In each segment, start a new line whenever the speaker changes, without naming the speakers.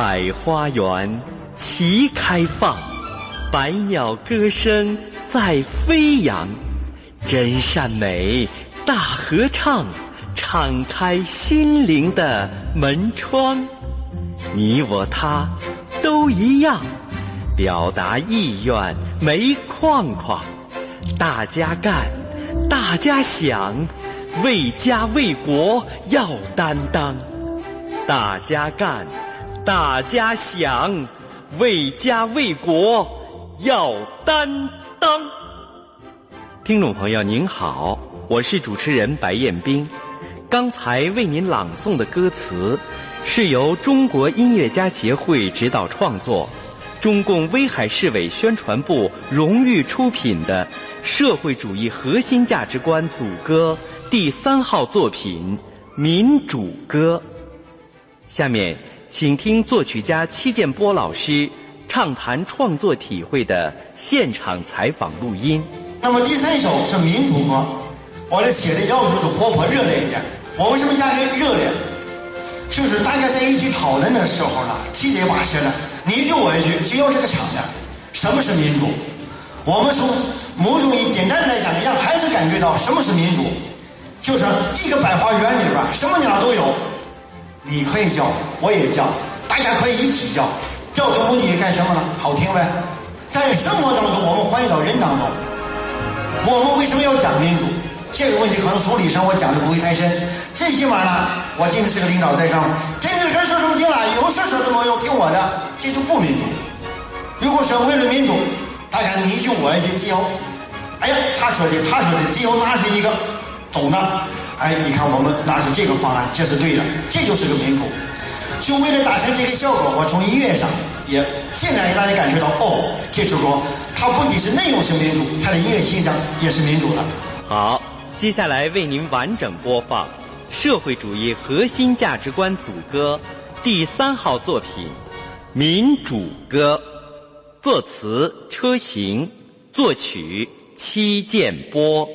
百花园齐开放，百鸟歌声在飞扬，真善美大合唱，敞开心灵的门窗。你我他都一样，表达意愿没框框，大家干，大家想，为家为国要担当，大家干。大家想为家为国要担当。听众朋友您好，我是主持人白彦斌。刚才为您朗诵的歌词是由中国音乐家协会指导创作，中共威海市委宣传部荣誉出品的《社会主义核心价值观组歌》第三号作品《民主歌》。下面。请听作曲家戚建波老师畅谈创作体会的现场采访录音。
那么第三首是民主歌，我的写的要求是活泼热烈一点。我为什么加个热烈？就是大家在一起讨论的时候呢，七嘴八舌的，你一句我一句，就要这个场面。什么是民主？我们从某种以简单来讲，让孩子感觉到什么是民主，就是一个百花园里边什么鸟都有。你可以叫，我也叫，大家可以一起叫，叫的目的干什么呢？好听呗。在生活当中，我们欢迎到人当中。我们为什么要讲民主？这个问题可能从理上我讲的不会太深。最起码呢，我今天是个领导在上，真正说说什么听了，以后说说都没用，听我的，这就不民主。如果说为了民主，大家你一句我一句，最后，哎呀，他说的他说的，最后拿出一个走呢？哎，你看，我们拿出这个方案，这是对的，这就是个民主。就为了达成这个效果，我从音乐上也尽量让大家感觉到，哦，这首歌它不仅是内容是民主，它的音乐欣赏也是民主的。
好，接下来为您完整播放《社会主义核心价值观组歌》第三号作品《民主歌》，作词车行，作曲戚建波。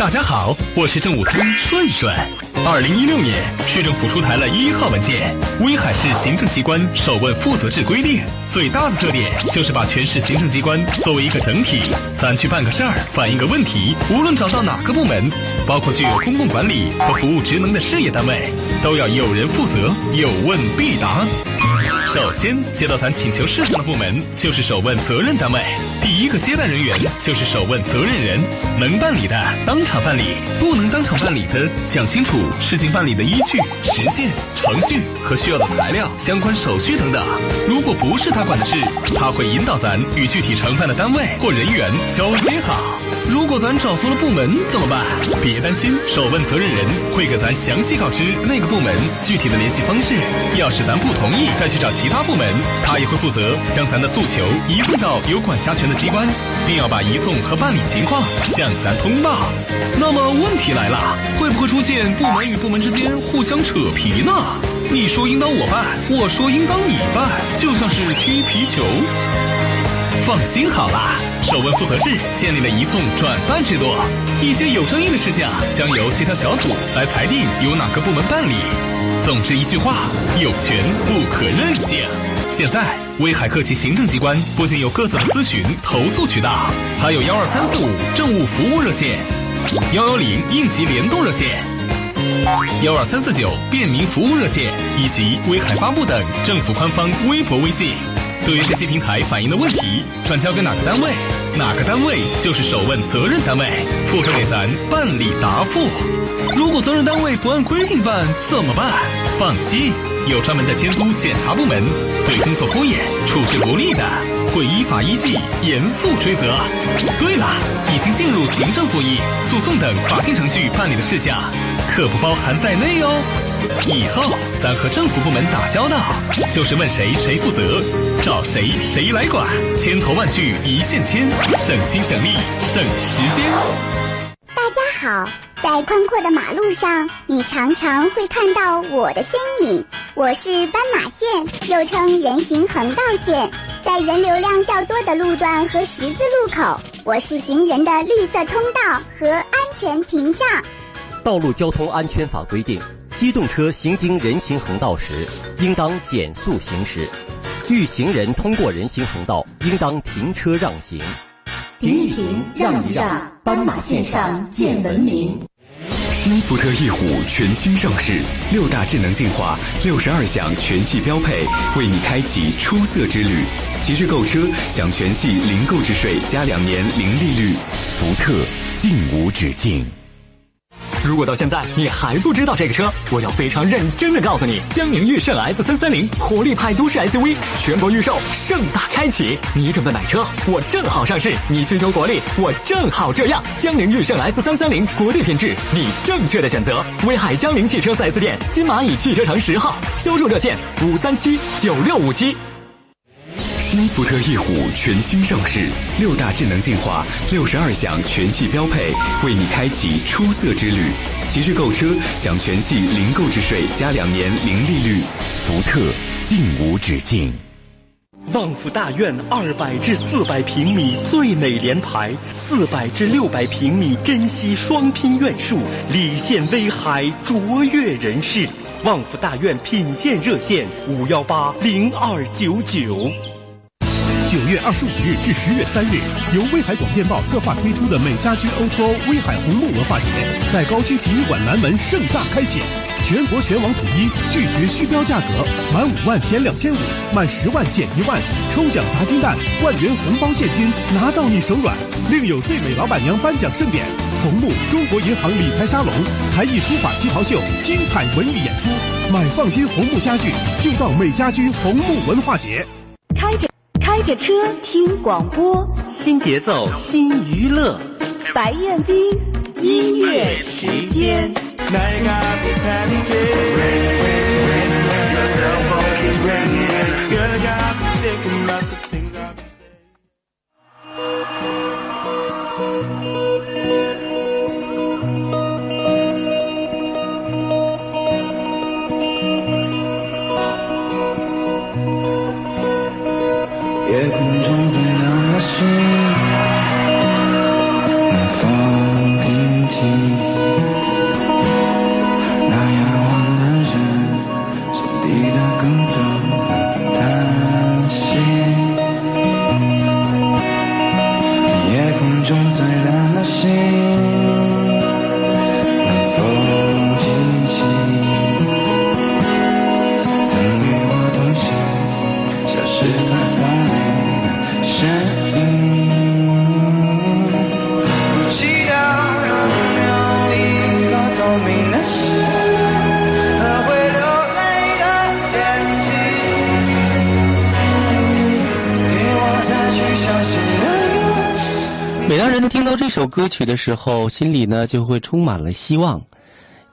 大家好，我是政务通顺顺。二零一六年，市政府出台了一号文件《威海市行政机关首问负责制规定》，最大的特点就是把全市行政机关作为一个整体，咱去办个事儿、反映个问题，无论找到哪个部门，包括具有公共管理和服务职能的事业单位，都要有人负责，有问必答。首先接到咱请求事项的部门，就是首问责任单位。第一个接待人员就是首问责任人，能办理的当场办理，不能当场办理的，讲清楚事情办理的依据、时限、程序和需要的材料、相关手续等等。如果不是他管的事，他会引导咱与具体承办的单位或人员交接好。如果咱找错了部门怎么办？别担心，首问责任人会给咱详细告知那个部门具体的联系方式。要是咱不同意，再去找其他部门，他也会负责将咱的诉求移送到有管辖权的机关，并要把移送和办理情况向咱通报。那么问题来了，会不会出现部门与部门之间互相扯皮呢？你说应当我办，我说应当你办，就像是踢皮球。放心好了。首问负责制建立了移送转办制度，一些有争议的事项将由协调小组来裁定由哪个部门办理。总之一句话，有权不可任性。现在，威海各级行政机关不仅有各自的咨询投诉渠道，还有幺二三四五政务服务热线、幺幺零应急联动热线、幺二三四九便民服务热线以及威海发布等政府官方微博、微信。对于这些平台反映的问题，转交给哪个单位？哪个单位就是首问责任单位，负责给咱办理答复。如果责任单位不按规定办，怎么办？放心，有专门的监督检查部门，对工作敷衍、处置不力的，会依法依纪严肃追责。对了，已经进入行政复议、诉讼等法定程序办理的事项，可不包含在内哦。以后咱和政府部门打交道，就是问谁谁负责，找谁谁来管，千头万绪一线牵，省心省力省时间。
大家好，在宽阔的马路上，你常常会看到我的身影。我是斑马线，又称人行横道线，在人流量较多的路段和十字路口，我是行人的绿色通道和安全屏障。
道路交通安全法规定。机动车行经人行横道时，应当减速行驶；遇行人通过人行横道，应当停车让行。
停一停，让一让，斑马线上见文明。
新福特翼虎全新上市，六大智能进化，六十二项全系标配，为你开启出色之旅。即日购车享全系零购置税加两年零利率，福特尽无止境。
如果到现在你还不知道这个车，我要非常认真的告诉你，江铃驭胜 S 三三零活力派都市 SUV 全国预售盛大开启。你准备买车，我正好上市；你需求国力，我正好这样。江铃驭胜 S 三三零国际品质，你正确的选择。威海江铃汽车 4S 店，金蚂蚁汽车城十号，销售热线五三七九六五七。
新福特翼虎全新上市，六大智能进化，六十二项全系标配，为你开启出色之旅。即日购车享全系零购置税加两年零利率，福特尽无止境。
旺福大院二百至四百平米最美联排，四百至六百平米珍稀双拼院墅，礼县威海卓越人士。旺福大院品鉴热线五幺八零二九九。
九月二十五日至十月三日，由威海广电报策划推出的美家居 O2O 威海红木文化节，在高区体育馆南门盛大开启，全国全网统一，拒绝虚标价格，满五万减两千五，满十万减一万，抽奖砸金蛋，万元红包现金拿到你手软，另有最美老板娘颁奖盛典，红木中国银行理财沙龙，才艺书法旗袍秀，精彩文艺演出，买放心红木家具就到美家居红木文化节，
开着。开着车听广播，
新节奏新娱乐，
白彦斌音乐时间。
一首歌曲的时候，心里呢就会充满了希望。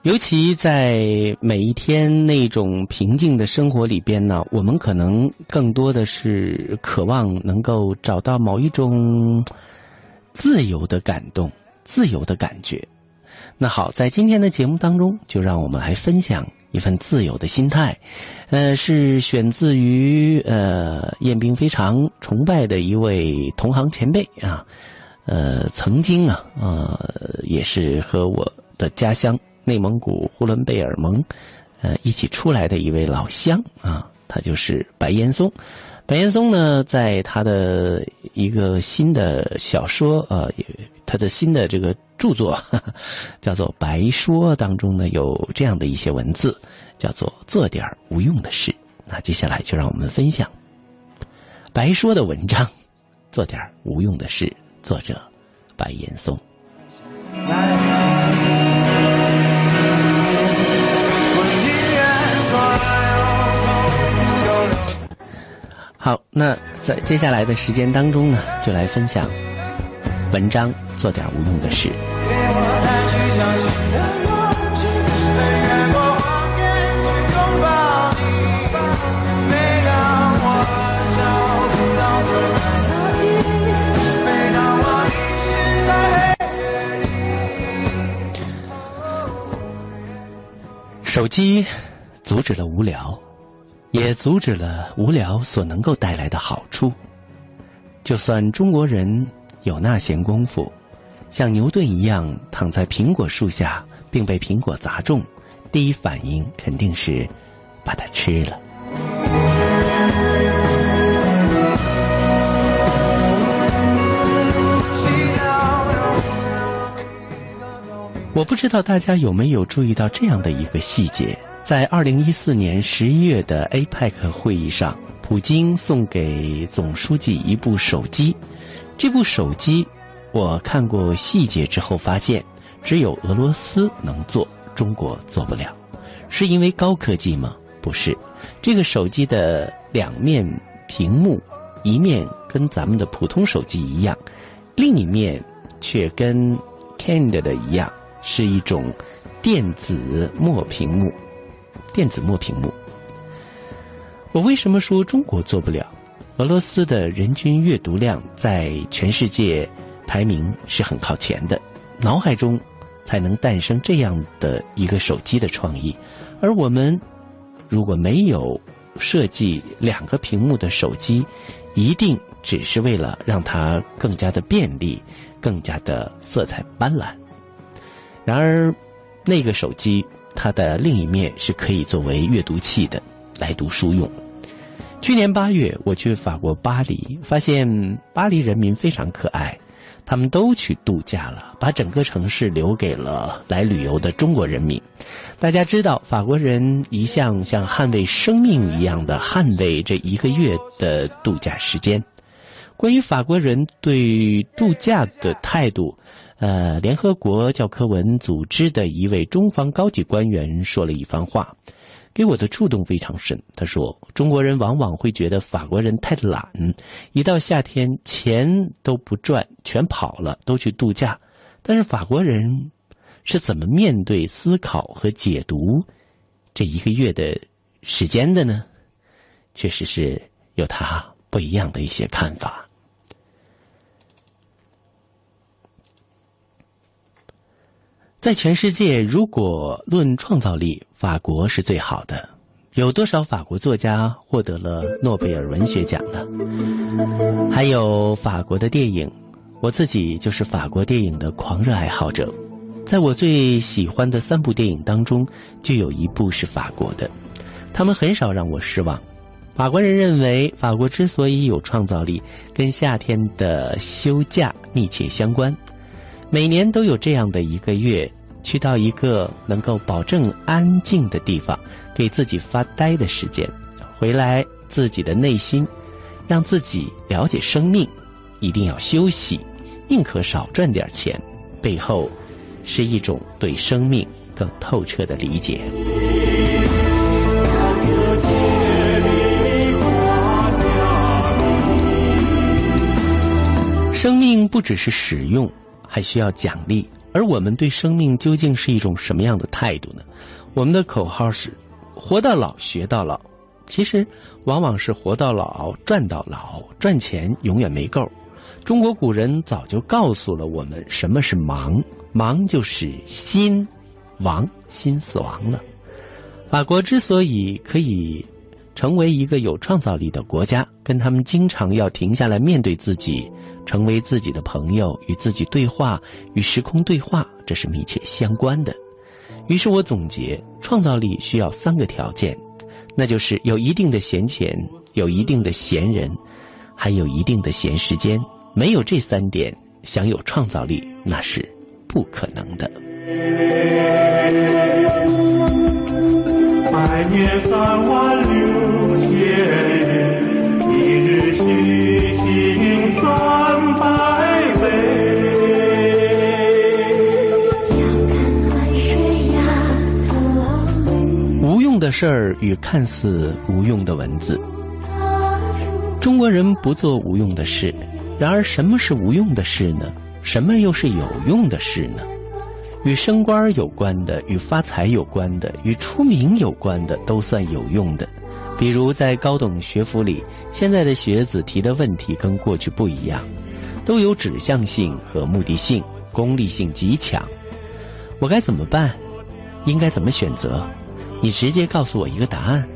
尤其在每一天那种平静的生活里边呢，我们可能更多的是渴望能够找到某一种自由的感动、自由的感觉。那好，在今天的节目当中，就让我们来分享一份自由的心态。呃，是选自于呃彦兵非常崇拜的一位同行前辈啊。呃，曾经啊，呃，也是和我的家乡内蒙古呼伦贝尔盟，呃，一起出来的一位老乡啊，他就是白岩松。白岩松呢，在他的一个新的小说啊，他的新的这个著作 叫做《白说》当中呢，有这样的一些文字，叫做“做点无用的事”。那接下来就让我们分享白说的文章，“做点无用的事”。作者白岩松。好，那在接下来的时间当中呢，就来分享文章，做点无用的事。手机阻止了无聊，也阻止了无聊所能够带来的好处。就算中国人有那闲工夫，像牛顿一样躺在苹果树下并被苹果砸中，第一反应肯定是把它吃了。我不知道大家有没有注意到这样的一个细节：在二零一四年十一月的 APEC 会议上，普京送给总书记一部手机。这部手机，我看过细节之后发现，只有俄罗斯能做，中国做不了。是因为高科技吗？不是。这个手机的两面屏幕，一面跟咱们的普通手机一样，另一面却跟 Kind 的一样。是一种电子墨屏幕，电子墨屏幕。我为什么说中国做不了？俄罗斯的人均阅读量在全世界排名是很靠前的，脑海中才能诞生这样的一个手机的创意。而我们如果没有设计两个屏幕的手机，一定只是为了让它更加的便利，更加的色彩斑斓。然而，那个手机它的另一面是可以作为阅读器的，来读书用。去年八月，我去法国巴黎，发现巴黎人民非常可爱，他们都去度假了，把整个城市留给了来旅游的中国人民。大家知道，法国人一向像捍卫生命一样的捍卫这一个月的度假时间。关于法国人对度假的态度。呃，联合国教科文组织的一位中方高级官员说了一番话，给我的触动非常深。他说：“中国人往往会觉得法国人太懒，一到夏天钱都不赚，全跑了，都去度假。但是法国人是怎么面对、思考和解读这一个月的时间的呢？确实是有他不一样的一些看法。”在全世界，如果论创造力，法国是最好的。有多少法国作家获得了诺贝尔文学奖呢？还有法国的电影，我自己就是法国电影的狂热爱好者。在我最喜欢的三部电影当中，就有一部是法国的。他们很少让我失望。法国人认为，法国之所以有创造力，跟夏天的休假密切相关。每年都有这样的一个月，去到一个能够保证安静的地方，给自己发呆的时间，回来自己的内心，让自己了解生命，一定要休息，宁可少赚点钱，背后是一种对生命更透彻的理解。生命不只是使用。还需要奖励，而我们对生命究竟是一种什么样的态度呢？我们的口号是“活到老，学到老”，其实往往是“活到老，赚到老”，赚钱永远没够。中国古人早就告诉了我们什么是忙，忙就是心亡，心死亡了。法国之所以可以。成为一个有创造力的国家，跟他们经常要停下来面对自己，成为自己的朋友，与自己对话，与时空对话，这是密切相关的。于是我总结，创造力需要三个条件，那就是有一定的闲钱，有一定的闲人，还有一定的闲时间。没有这三点，想有创造力那是不可能的。年三万六千日，一日虚无用的事与看似无用的文字。中国人不做无用的事，然而什么是无用的事呢？什么又是有用的事呢？与升官有关的，与发财有关的，与出名有关的，都算有用的。比如在高等学府里，现在的学子提的问题跟过去不一样，都有指向性和目的性，功利性极强。我该怎么办？应该怎么选择？你直接告诉我一个答案。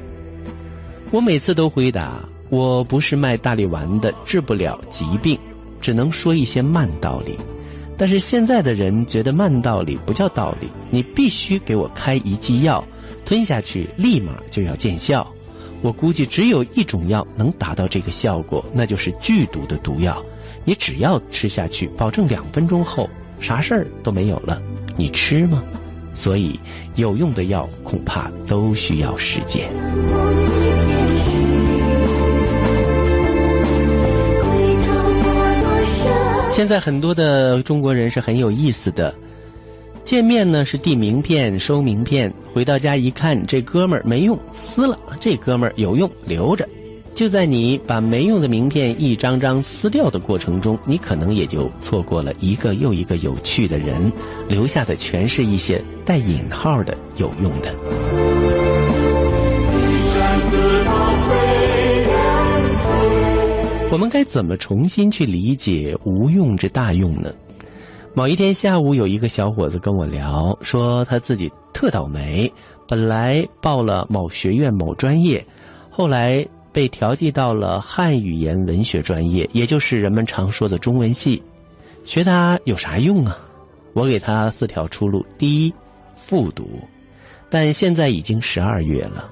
我每次都回答：我不是卖大力丸的，治不了疾病，只能说一些慢道理。但是现在的人觉得慢道理不叫道理，你必须给我开一剂药，吞下去立马就要见效。我估计只有一种药能达到这个效果，那就是剧毒的毒药。你只要吃下去，保证两分钟后啥事儿都没有了。你吃吗？所以有用的药恐怕都需要时间。现在很多的中国人是很有意思的，见面呢是递名片、收名片，回到家一看，这哥们儿没用，撕了；这哥们儿有用，留着。就在你把没用的名片一张张撕掉的过程中，你可能也就错过了一个又一个有趣的人，留下的全是一些带引号的有用的。我们该怎么重新去理解无用之大用呢？某一天下午，有一个小伙子跟我聊，说他自己特倒霉，本来报了某学院某专业，后来被调剂到了汉语言文学专业，也就是人们常说的中文系。学它有啥用啊？我给他四条出路：第一，复读，但现在已经十二月了，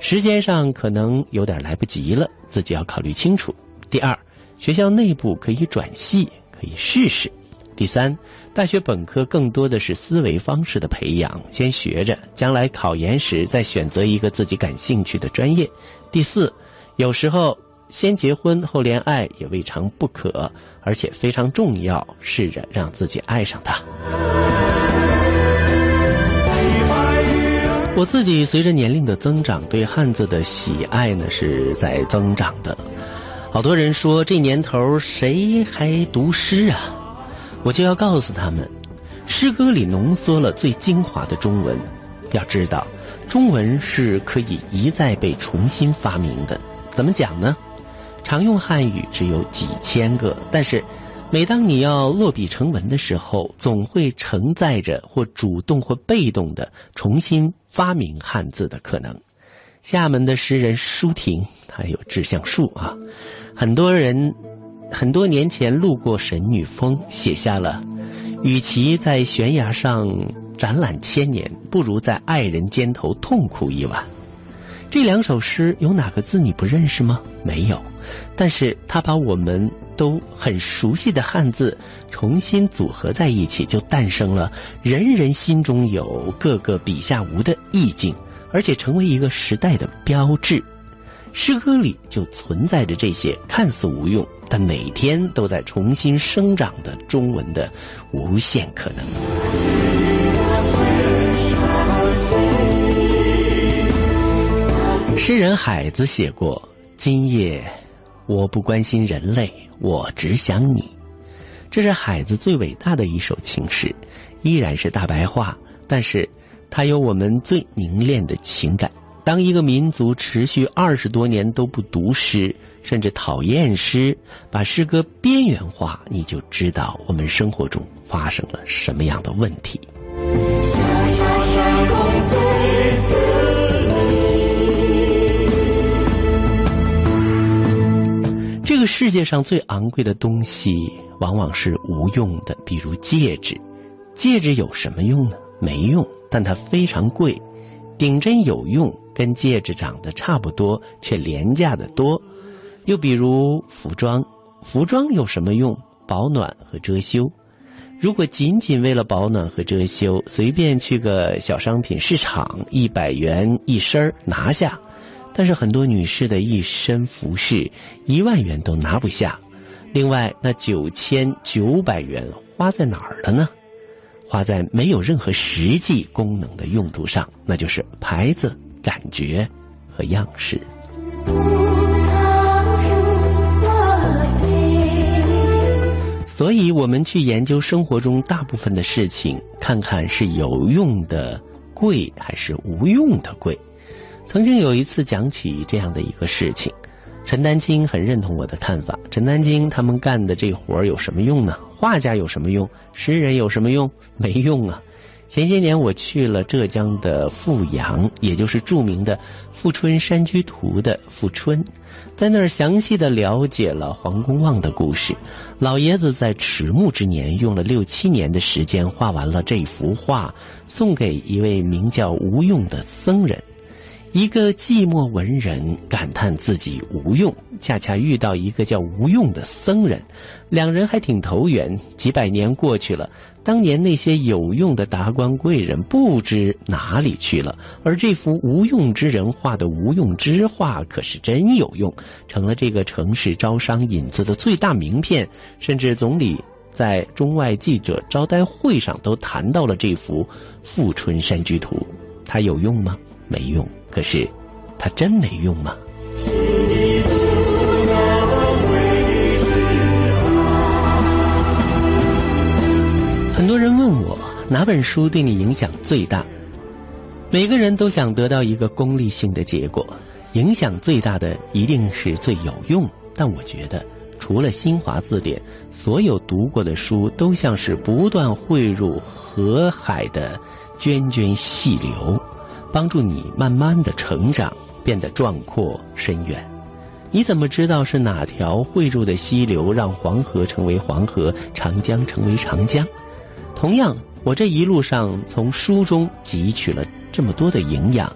时间上可能有点来不及了，自己要考虑清楚。第二，学校内部可以转系，可以试试。第三，大学本科更多的是思维方式的培养，先学着，将来考研时再选择一个自己感兴趣的专业。第四，有时候先结婚后恋爱也未尝不可，而且非常重要，试着让自己爱上它。我自己随着年龄的增长，对汉字的喜爱呢是在增长的。好多人说这年头谁还读诗啊？我就要告诉他们，诗歌里浓缩了最精华的中文。要知道，中文是可以一再被重新发明的。怎么讲呢？常用汉语只有几千个，但是每当你要落笔成文的时候，总会承载着或主动或被动的重新发明汉字的可能。厦门的诗人舒婷，他有志向树啊。很多人很多年前路过神女峰，写下了“与其在悬崖上展览千年，不如在爱人肩头痛哭一晚”。这两首诗有哪个字你不认识吗？没有，但是他把我们都很熟悉的汉字重新组合在一起，就诞生了人人心中有、个个笔下无的意境，而且成为一个时代的标志。诗歌里就存在着这些看似无用，但每天都在重新生长的中文的无限可能。诗人海子写过：“今夜我不关心人类，我只想你。”这是海子最伟大的一首情诗，依然是大白话，但是它有我们最凝练的情感。当一个民族持续二十多年都不读诗，甚至讨厌诗，把诗歌边缘化，你就知道我们生活中发生了什么样的问题。这个世界上最昂贵的东西，往往是无用的，比如戒指。戒指有什么用呢？没用，但它非常贵。顶针有用。跟戒指长得差不多，却廉价的多。又比如服装，服装有什么用？保暖和遮羞。如果仅仅为了保暖和遮羞，随便去个小商品市场，一百元一身儿拿下。但是很多女士的一身服饰，一万元都拿不下。另外，那九千九百元花在哪儿了呢？花在没有任何实际功能的用途上，那就是牌子。感觉和样式。所以，我们去研究生活中大部分的事情，看看是有用的贵还是无用的贵。曾经有一次讲起这样的一个事情，陈丹青很认同我的看法。陈丹青他们干的这活有什么用呢？画家有什么用？诗人有什么用？没用啊！前些年我去了浙江的富阳，也就是著名的《富春山居图》的富春，在那儿详细的了解了黄公望的故事。老爷子在迟暮之年用了六七年的时间画完了这幅画，送给一位名叫吴用的僧人。一个寂寞文人感叹自己无用，恰恰遇到一个叫吴用的僧人，两人还挺投缘。几百年过去了，当年那些有用的达官贵人不知哪里去了，而这幅无用之人画的无用之画可是真有用，成了这个城市招商引资的最大名片。甚至总理在中外记者招待会上都谈到了这幅《富春山居图》，它有用吗？没用。可是，它真没用吗？多人问我哪本书对你影响最大？每个人都想得到一个功利性的结果，影响最大的一定是最有用。但我觉得，除了新华字典，所有读过的书都像是不断汇入河海的涓涓细流。帮助你慢慢的成长，变得壮阔深远。你怎么知道是哪条汇入的溪流让黄河成为黄河，长江成为长江？同样，我这一路上从书中汲取了这么多的营养，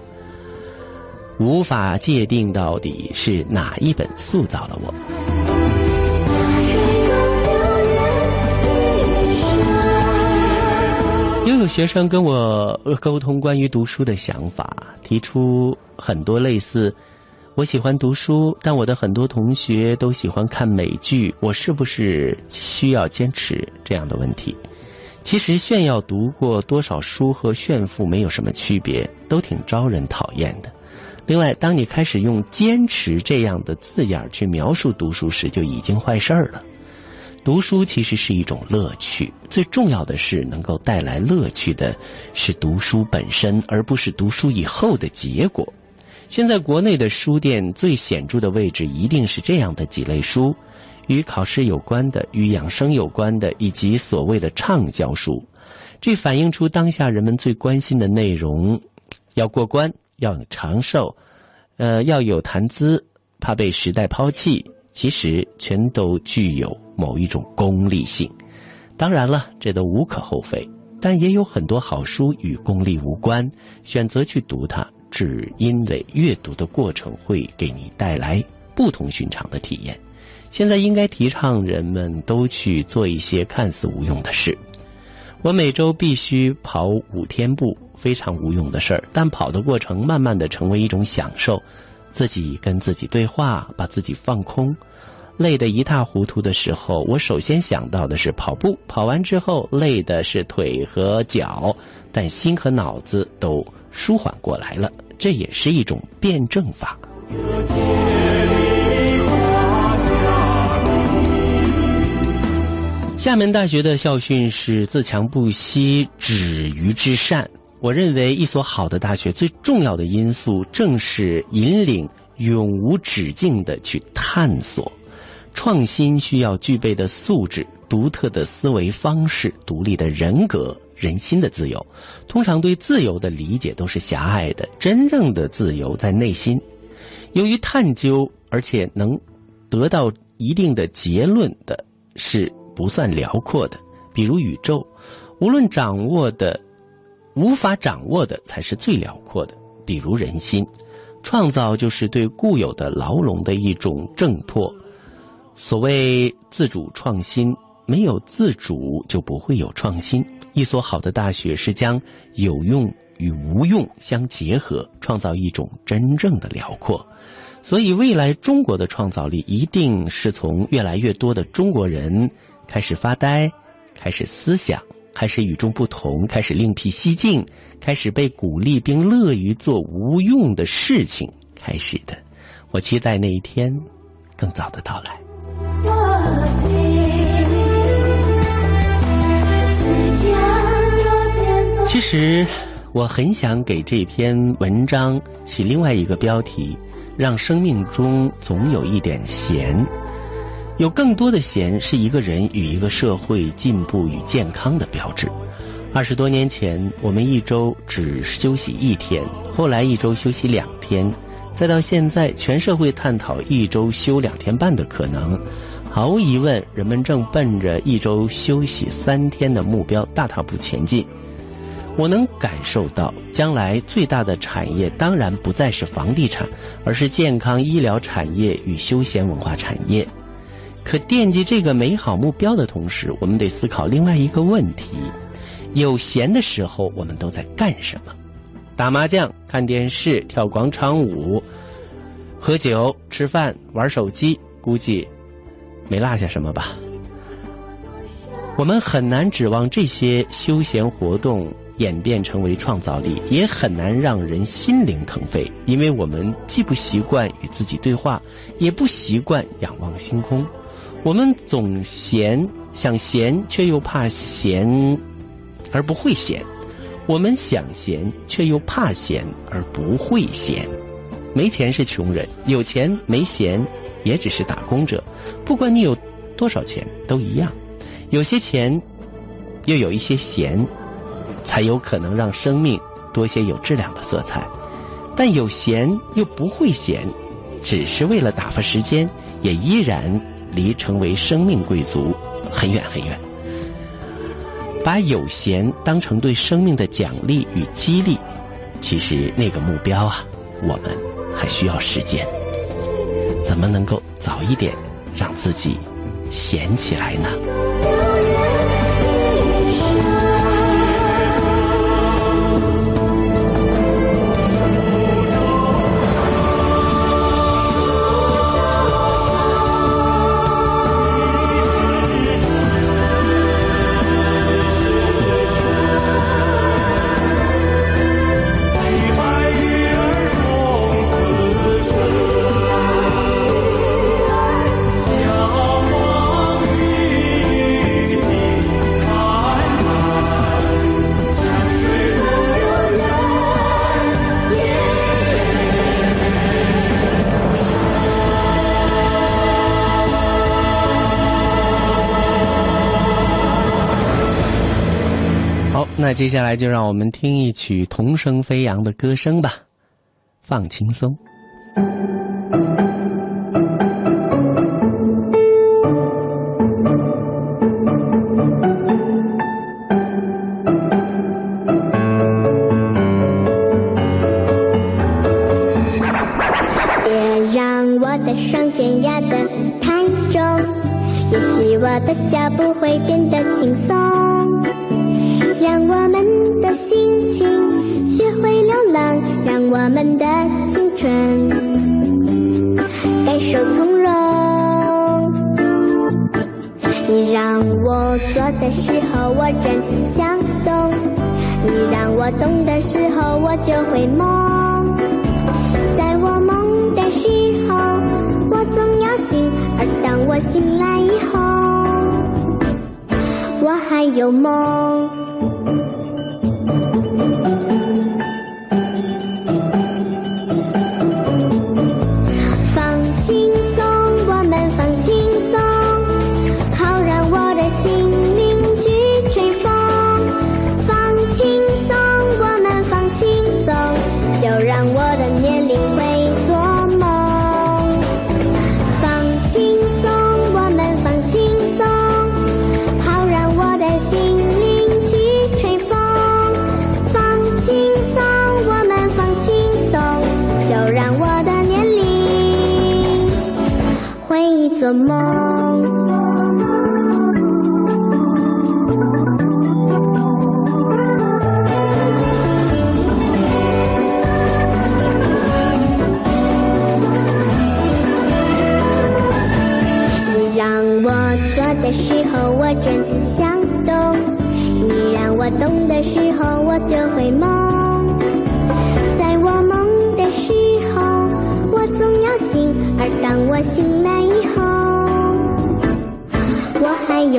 无法界定到底是哪一本塑造了我。又有学生跟我沟通关于读书的想法，提出很多类似：我喜欢读书，但我的很多同学都喜欢看美剧，我是不是需要坚持这样的问题？其实炫耀读过多少书和炫富没有什么区别，都挺招人讨厌的。另外，当你开始用“坚持”这样的字眼去描述读书时，就已经坏事儿了。读书其实是一种乐趣，最重要的是能够带来乐趣的是读书本身，而不是读书以后的结果。现在国内的书店最显著的位置一定是这样的几类书：与考试有关的、与养生有关的，以及所谓的畅销书。这反映出当下人们最关心的内容：要过关，要长寿，呃，要有谈资，怕被时代抛弃。其实全都具有某一种功利性，当然了，这都无可厚非。但也有很多好书与功利无关，选择去读它，只因为阅读的过程会给你带来不同寻常的体验。现在应该提倡人们都去做一些看似无用的事。我每周必须跑五天步，非常无用的事儿，但跑的过程慢慢的成为一种享受。自己跟自己对话，把自己放空。累得一塌糊涂的时候，我首先想到的是跑步。跑完之后，累的是腿和脚，但心和脑子都舒缓过来了。这也是一种辩证法。厦门大学的校训是“自强不息，止于至善”。我认为，一所好的大学最重要的因素，正是引领永无止境的去探索。创新需要具备的素质、独特的思维方式、独立的人格、人心的自由。通常对自由的理解都是狭隘的，真正的自由在内心。由于探究，而且能得到一定的结论的，是不算辽阔的。比如宇宙，无论掌握的。无法掌握的才是最辽阔的，比如人心。创造就是对固有的牢笼的一种挣脱。所谓自主创新，没有自主就不会有创新。一所好的大学是将有用与无用相结合，创造一种真正的辽阔。所以，未来中国的创造力一定是从越来越多的中国人开始发呆，开始思想。开始与众不同，开始另辟蹊径，开始被鼓励并乐于做无用的事情开始的。我期待那一天更早的到来。其实，我很想给这篇文章起另外一个标题。让生命中总有一点闲，有更多的闲是一个人与一个社会进步与健康的标志。二十多年前，我们一周只休息一天，后来一周休息两天，再到现在，全社会探讨一周休两天半的可能。毫无疑问，人们正奔着一周休息三天的目标大踏步前进。我能感受到，将来最大的产业当然不再是房地产，而是健康医疗产业与休闲文化产业。可惦记这个美好目标的同时，我们得思考另外一个问题：有闲的时候，我们都在干什么？打麻将、看电视、跳广场舞、喝酒、吃饭、玩手机，估计没落下什么吧。我们很难指望这些休闲活动。演变成为创造力，也很难让人心灵腾飞，因为我们既不习惯与自己对话，也不习惯仰望星空。我们总闲，想闲却又怕闲，而不会闲；我们想闲，却又怕闲而不会闲。没钱是穷人，有钱没闲也只是打工者。不管你有多少钱，都一样。有些钱，又有一些闲。才有可能让生命多些有质量的色彩，但有闲又不会闲，只是为了打发时间，也依然离成为生命贵族很远很远。把有闲当成对生命的奖励与激励，其实那个目标啊，我们还需要时间。怎么能够早一点让自己闲起来呢？那接下来就让我们听一曲童声飞扬的歌声吧，放轻松。
别让我的双肩压得太重，也许我的脚步会变得轻松。让我们的心情学会流浪，让我们的青春感受从容。你让我做的时候，我真想动；你让我懂的时候，我就会梦。在我梦的时候，我总要醒；而当我醒来以后，我还有梦。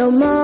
我还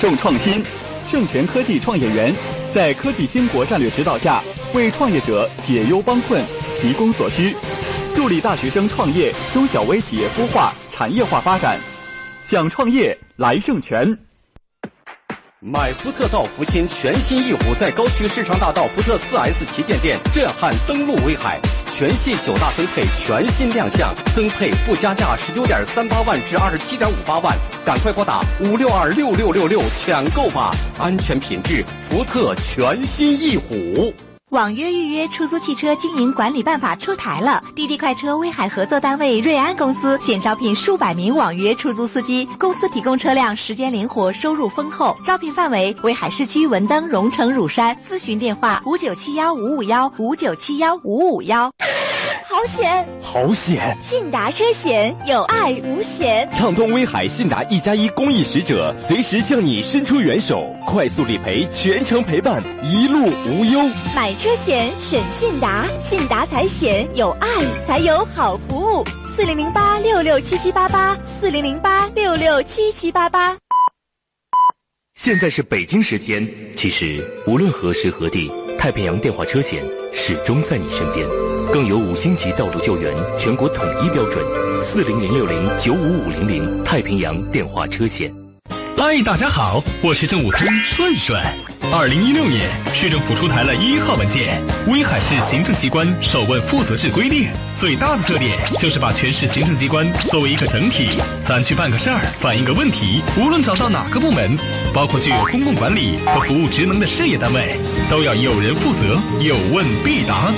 重创新，盛泉科技创业园在科技兴国战略指导下，为创业者解忧帮困，提供所需，助力大学生创业、中小微企业孵化、产业化发展。想创业来盛泉。
买福特到福新全新翼虎，在高区市场大道福特 4S 旗舰店震撼登陆威海。全系九大增配全新亮相，增配不加价十九点三八万至二十七点五八万，赶快拨打五六二六六六六抢购吧！安全品质，福特全新翼虎。
网约预约出租汽车经营管理办法出台了，滴滴快车威海合作单位瑞安公司现招聘数百名网约出租司机，公司提供车辆，时间灵活，收入丰厚。招聘范围：威海市区文登、荣成、乳山。咨询电话：五九七幺五五幺五九七幺五五幺。
好险！
好险！
信达车险有爱无险，
畅通威海信达一加一公益使者，随时向你伸出援手，快速理赔，全程陪伴，一路无忧。
买车险选信达，信达财险有爱才有好服务。四零零八六六七七八八，四零零八六六七七八八。
现在是北京时间，其实无论何时何地，太平洋电话车险始终在你身边。更有五星级道路救援全国统一标准，四零零六零九五五零零太平洋电话车险。
嗨，大家好，我是政务通帅帅。二零一六年，市政府出台了一号文件《威海市行政机关首问负责制规定》，最大的特点就是把全市行政机关作为一个整体，咱去办个事儿、反映个问题，无论找到哪个部门，包括具有公共管理和服务职能的事业单位，都要有人负责，有问必答。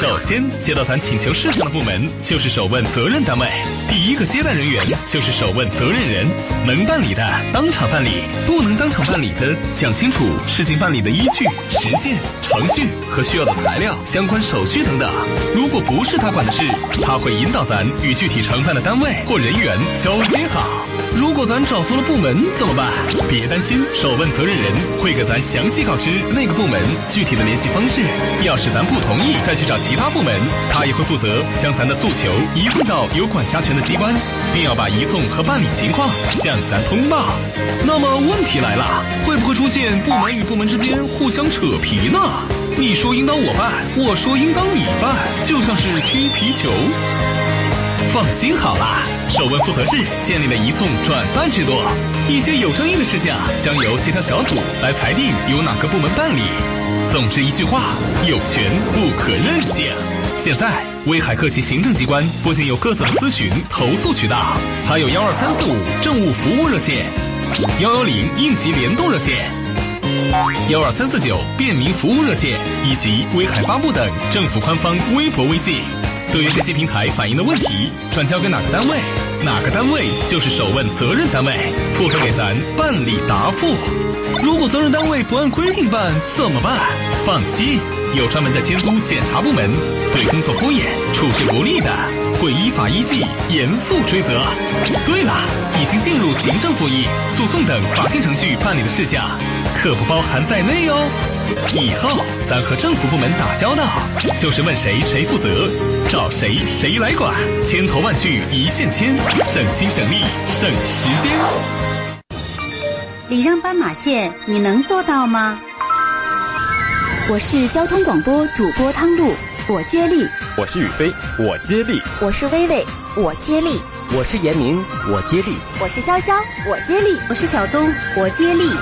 首先接到咱请求事项的部门就是首问责任单位，第一个接待人员就是首问责任人。能办理的当场办理，不能当场办理的讲清楚事情办理的依据、时限、程序和需要的材料、相关手续等等。如果不是他管的事，他会引导咱与具体承办的单位或人员交接好。如果咱找错了部门怎么办？别担心，首问责任人会给咱详细告知那个部门具体的联系方式。要是咱不同意再去找其他部门，他也会负责将咱的诉求移送到有管辖权的机关，并要把移送和办理情况向咱通报。那么问题来了，会不会出现部门与部门之间互相扯皮呢？你说应当我办，我说应当你办，就像是踢皮球。放心好了，首问负责制建立了移送转办制度，一些有争议的事项将由协调小组来裁定由哪个部门办理。总之一句话，有权不可任性。现在，威海各级行政机关不仅有各自的咨询投诉渠道，还有幺二三四五政务服务热线、幺幺零应急联动热线、幺二三四九便民服务热线以及威海发布等政府官方微博、微信。对于这些平台反映的问题，转交给哪个单位，哪个单位就是首问责任单位，负责给咱办理答复。如果责任单位不按规定办，怎么办？放心，有专门的监督检查部门，对工作敷衍、处事不力的，会依法依纪严肃追责。对了，已经进入行政复议、诉讼等法定程序办理的事项，可不包含在内哦。以后咱和政府部门打交道，就是问谁谁负责，找谁谁来管，千头万绪一线牵，省心省力省时间。
礼让斑马线，你能做到吗？我是交通广播主播汤露，我接力；
我是宇飞，我接力；
我是薇薇，我接力；
我是严明，我接力；
我是潇潇，我接力；
我是小东，我接力。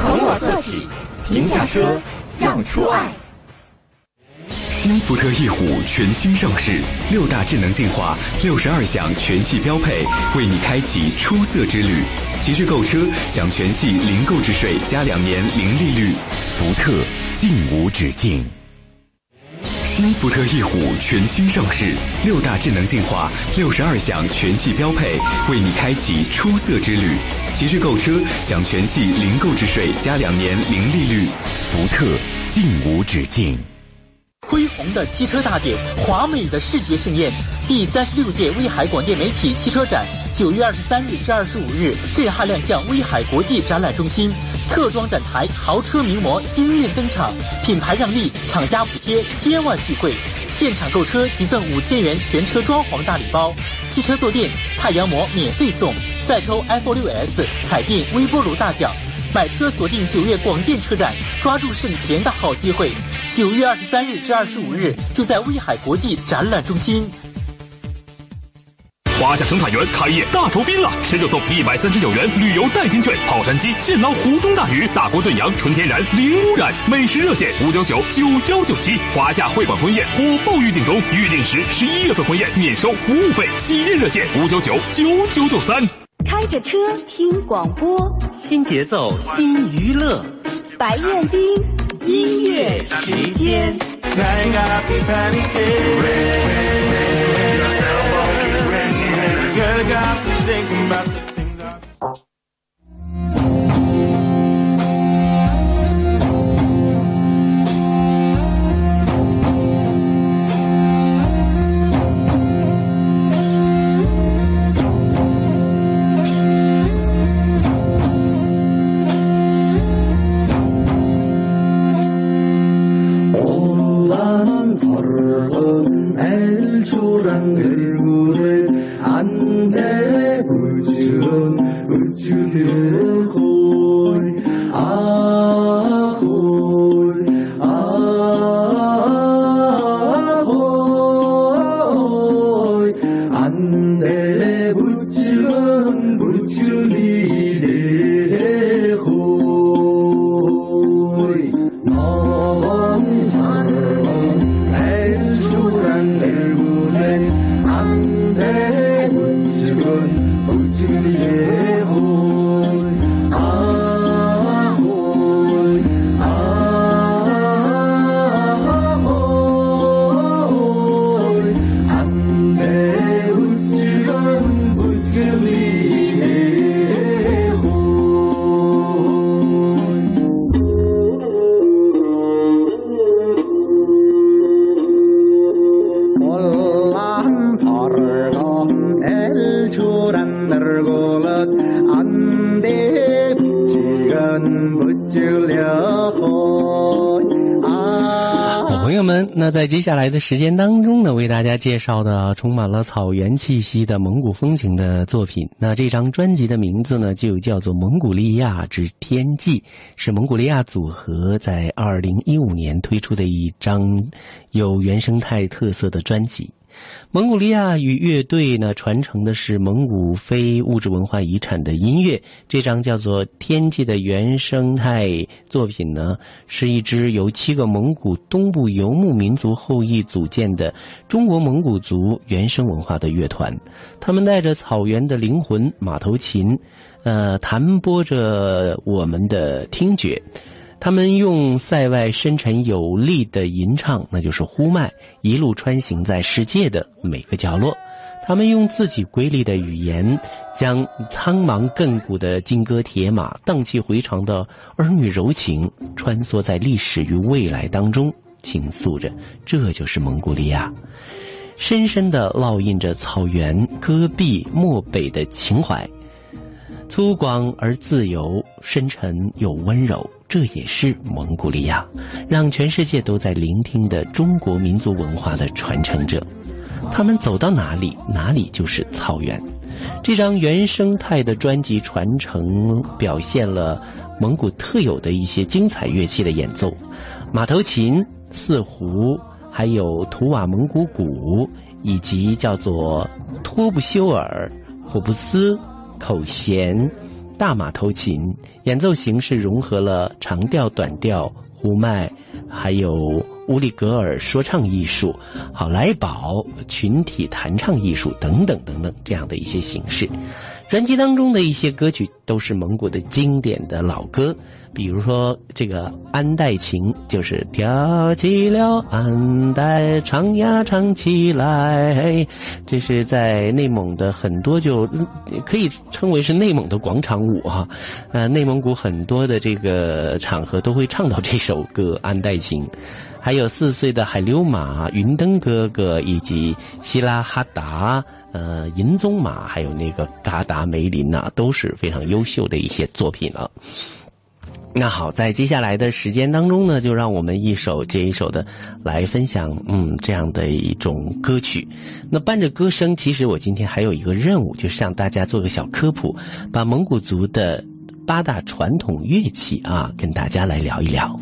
从我做起，停下车，让出爱。
新福特翼虎全新上市，六大智能进化，六十二项全系标配，为你开启出色之旅。即日购车享全系零购置税加两年零利率，福特尽无止境。新福特翼虎全新上市，六大智能进化，六十二项全系标配，为你开启出色之旅。即日购车享全系零购置税加两年零利率，福特尽无止境。
恢宏的汽车大典，华美的视觉盛宴，第三十六届威海广电媒体汽车展，九月二十三日至二十五日震撼亮相威海国际展览中心，特装展台，豪车名模惊艳登场，品牌让利，厂家补贴，千万聚会，现场购车即赠五千元全车装潢大礼包，汽车坐垫、太阳膜免费送，再抽 iPhone 六 S 彩电微波炉大奖，买车锁定九月广电车展，抓住省钱的好机会。九月二十三日至二十五日，就在威海国际展览中心。
华夏生态园开业大酬宾了，十九送一百三十九元旅游代金券，跑山鸡现捞湖中大鱼，大锅炖羊纯天然零污染。美食热线五九九九幺九七。华夏会馆婚宴火爆预订中，预定时十一月份婚宴免收服务费。喜宴热线五九九九九九三。
开着车听广播，
新节奏新娱乐，
白彦斌。音乐时间。
Girl, I got to think about 接下来的时间当中呢，为大家介绍的充满了草原气息的蒙古风情的作品。那这张专辑的名字呢，就叫做《蒙古利亚之天际》，是蒙古利亚组合在二零一五年推出的一张有原生态特色的专辑。蒙古利亚与乐队呢，传承的是蒙古非物质文化遗产的音乐。这张叫做《天际》的原生态作品呢，是一支由七个蒙古东部游牧民族后裔组建的中国蒙古族原生文化的乐团。他们带着草原的灵魂，马头琴，呃，弹拨着我们的听觉。他们用塞外深沉有力的吟唱，那就是呼麦，一路穿行在世界的每个角落。他们用自己瑰丽的语言，将苍茫亘古的金戈铁马、荡气回肠的儿女柔情，穿梭在历史与未来当中，倾诉着。这就是蒙古利亚，深深的烙印着草原、戈壁、漠北的情怀。粗犷而自由，深沉又温柔，这也是蒙古利亚，让全世界都在聆听的中国民族文化的传承者。他们走到哪里，哪里就是草原。这张原生态的专辑传承，表现了蒙古特有的一些精彩乐器的演奏：马头琴、四胡，还有图瓦蒙古鼓，以及叫做托布修尔、霍布斯。口弦、大马头琴演奏形式融合了长调、短调、呼麦，还有乌里格尔说唱艺术、好莱宝群体弹唱艺术等等等等这样的一些形式。专辑当中的一些歌曲都是蒙古的经典的老歌，比如说这个《安代情》，就是跳起了安代，唱呀唱起来。这是在内蒙的很多就可以称为是内蒙的广场舞哈，呃，内蒙古很多的这个场合都会唱到这首歌《安代情》。还有四岁的海溜马、云登哥哥，以及希拉哈达、呃银鬃马，还有那个嘎达梅林呐，都是非常优秀的一些作品了。那好，在接下来的时间当中呢，就让我们一首接一首的来分享，嗯，这样的一种歌曲。那伴着歌声，其实我今天还有一个任务，就是向大家做个小科普，把蒙古族的八大传统乐器啊，跟大家来聊一聊。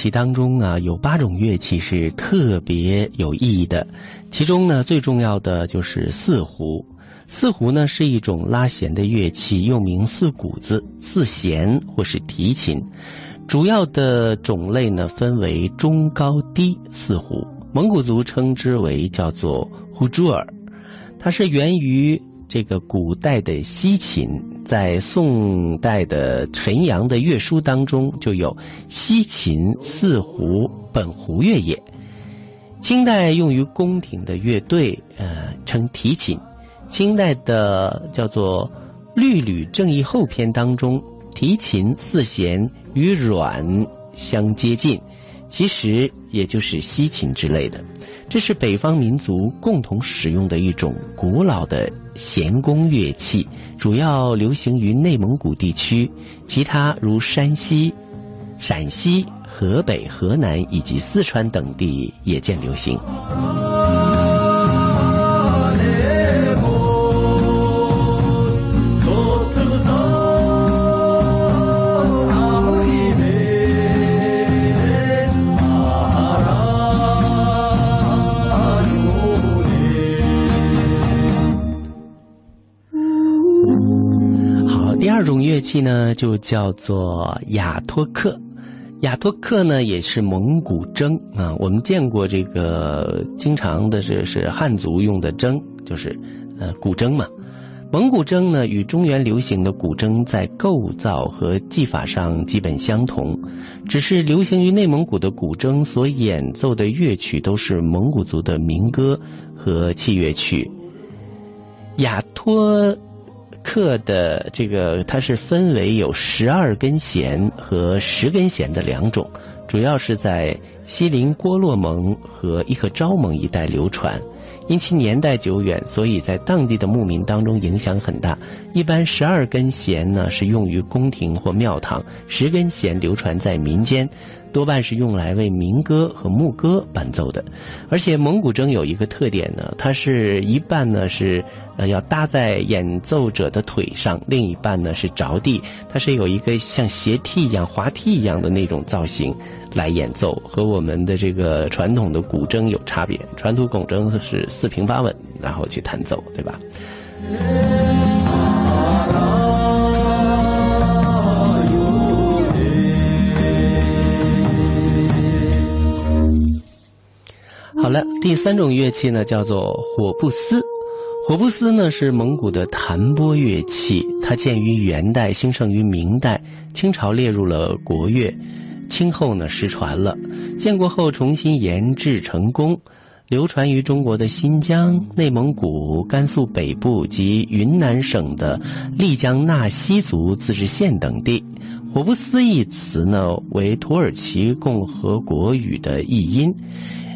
器当中啊，有八种乐器是特别有意义的，其中呢最重要的就是四胡。四胡呢是一种拉弦的乐器，又名四鼓子、四弦或是提琴。主要的种类呢分为中高低四胡，蒙古族称之为叫做呼珠尔，它是源于。这个古代的西琴，在宋代的陈阳的乐书当中就有“西琴四胡本胡乐也”。清代用于宫廷的乐队，呃，称提琴。清代的叫做《律吕正义后篇》当中，提琴四弦与阮相接近，其实也就是西琴之类的。这是北方民族共同使用的一种古老的弦弓乐器，主要流行于内蒙古地区，其他如山西、陕西、河北、河南以及四川等地也见流行。器呢，就叫做雅托克。雅托克呢，也是蒙古筝啊。我们见过这个，经常的是是汉族用的筝，就是呃古筝嘛。蒙古筝呢，与中原流行的古筝在构造和技法上基本相同，只是流行于内蒙古的古筝所演奏的乐曲都是蒙古族的民歌和器乐曲。雅托克的这个，它是分为有十二根弦和十根弦的两种，主要是在锡林郭勒盟和伊克昭盟一带流传。因其年代久远，所以在当地的牧民当中影响很大。一般十二根弦呢是用于宫廷或庙堂，十根弦流传在民间，多半是用来为民歌和牧歌伴奏的。而且蒙古筝有一个特点呢，它是一半呢是呃要搭在演奏者的腿上，另一半呢是着地，它是有一个像斜梯一样、滑梯一样的那种造型来演奏，和我们的这个传统的古筝有差别。传统古筝是。四平八稳，然后去弹奏，对吧？好了，第三种乐器呢，叫做火布斯。火布斯呢是蒙古的弹拨乐器，它建于元代，兴盛于明代，清朝列入了国乐，清后呢失传了，建国后重新研制成功。流传于中国的新疆、内蒙古、甘肃北部及云南省的丽江纳西族自治县等地。火布斯一词呢，为土耳其共和国语的译音。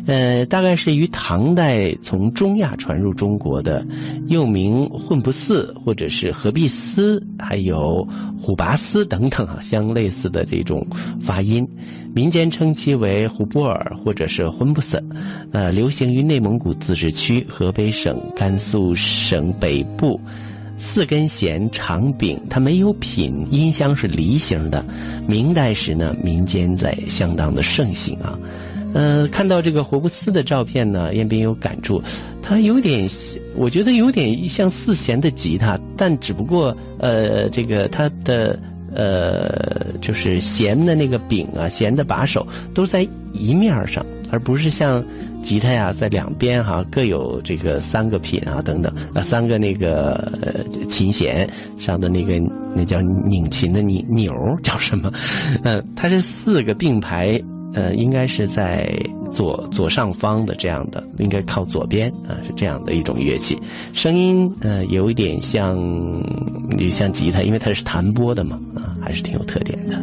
呃，大概是于唐代从中亚传入中国的，又名混布斯或者是合璧斯，还有虎拔斯等等啊，相类似的这种发音。民间称其为虎波尔或者是混布斯，呃，流行于内蒙古自治区、河北省、甘肃省北部。四根弦长柄，它没有品，音箱是梨形的。明代时呢，民间在相当的盛行啊。呃，看到这个活布斯的照片呢，彦斌有感触，它有点，我觉得有点像四弦的吉他，但只不过呃，这个它的呃，就是弦的那个柄啊，弦的把手都在一面上，而不是像吉他呀，在两边哈各有这个三个品啊等等啊，三个那个琴弦上的那个那叫拧琴的拧钮叫什么？嗯，它是四个并排。呃，应该是在左左上方的这样的，应该靠左边啊，是这样的一种乐器，声音呃有一点像，像吉他，因为它是弹拨的嘛，啊，还是挺有特点的。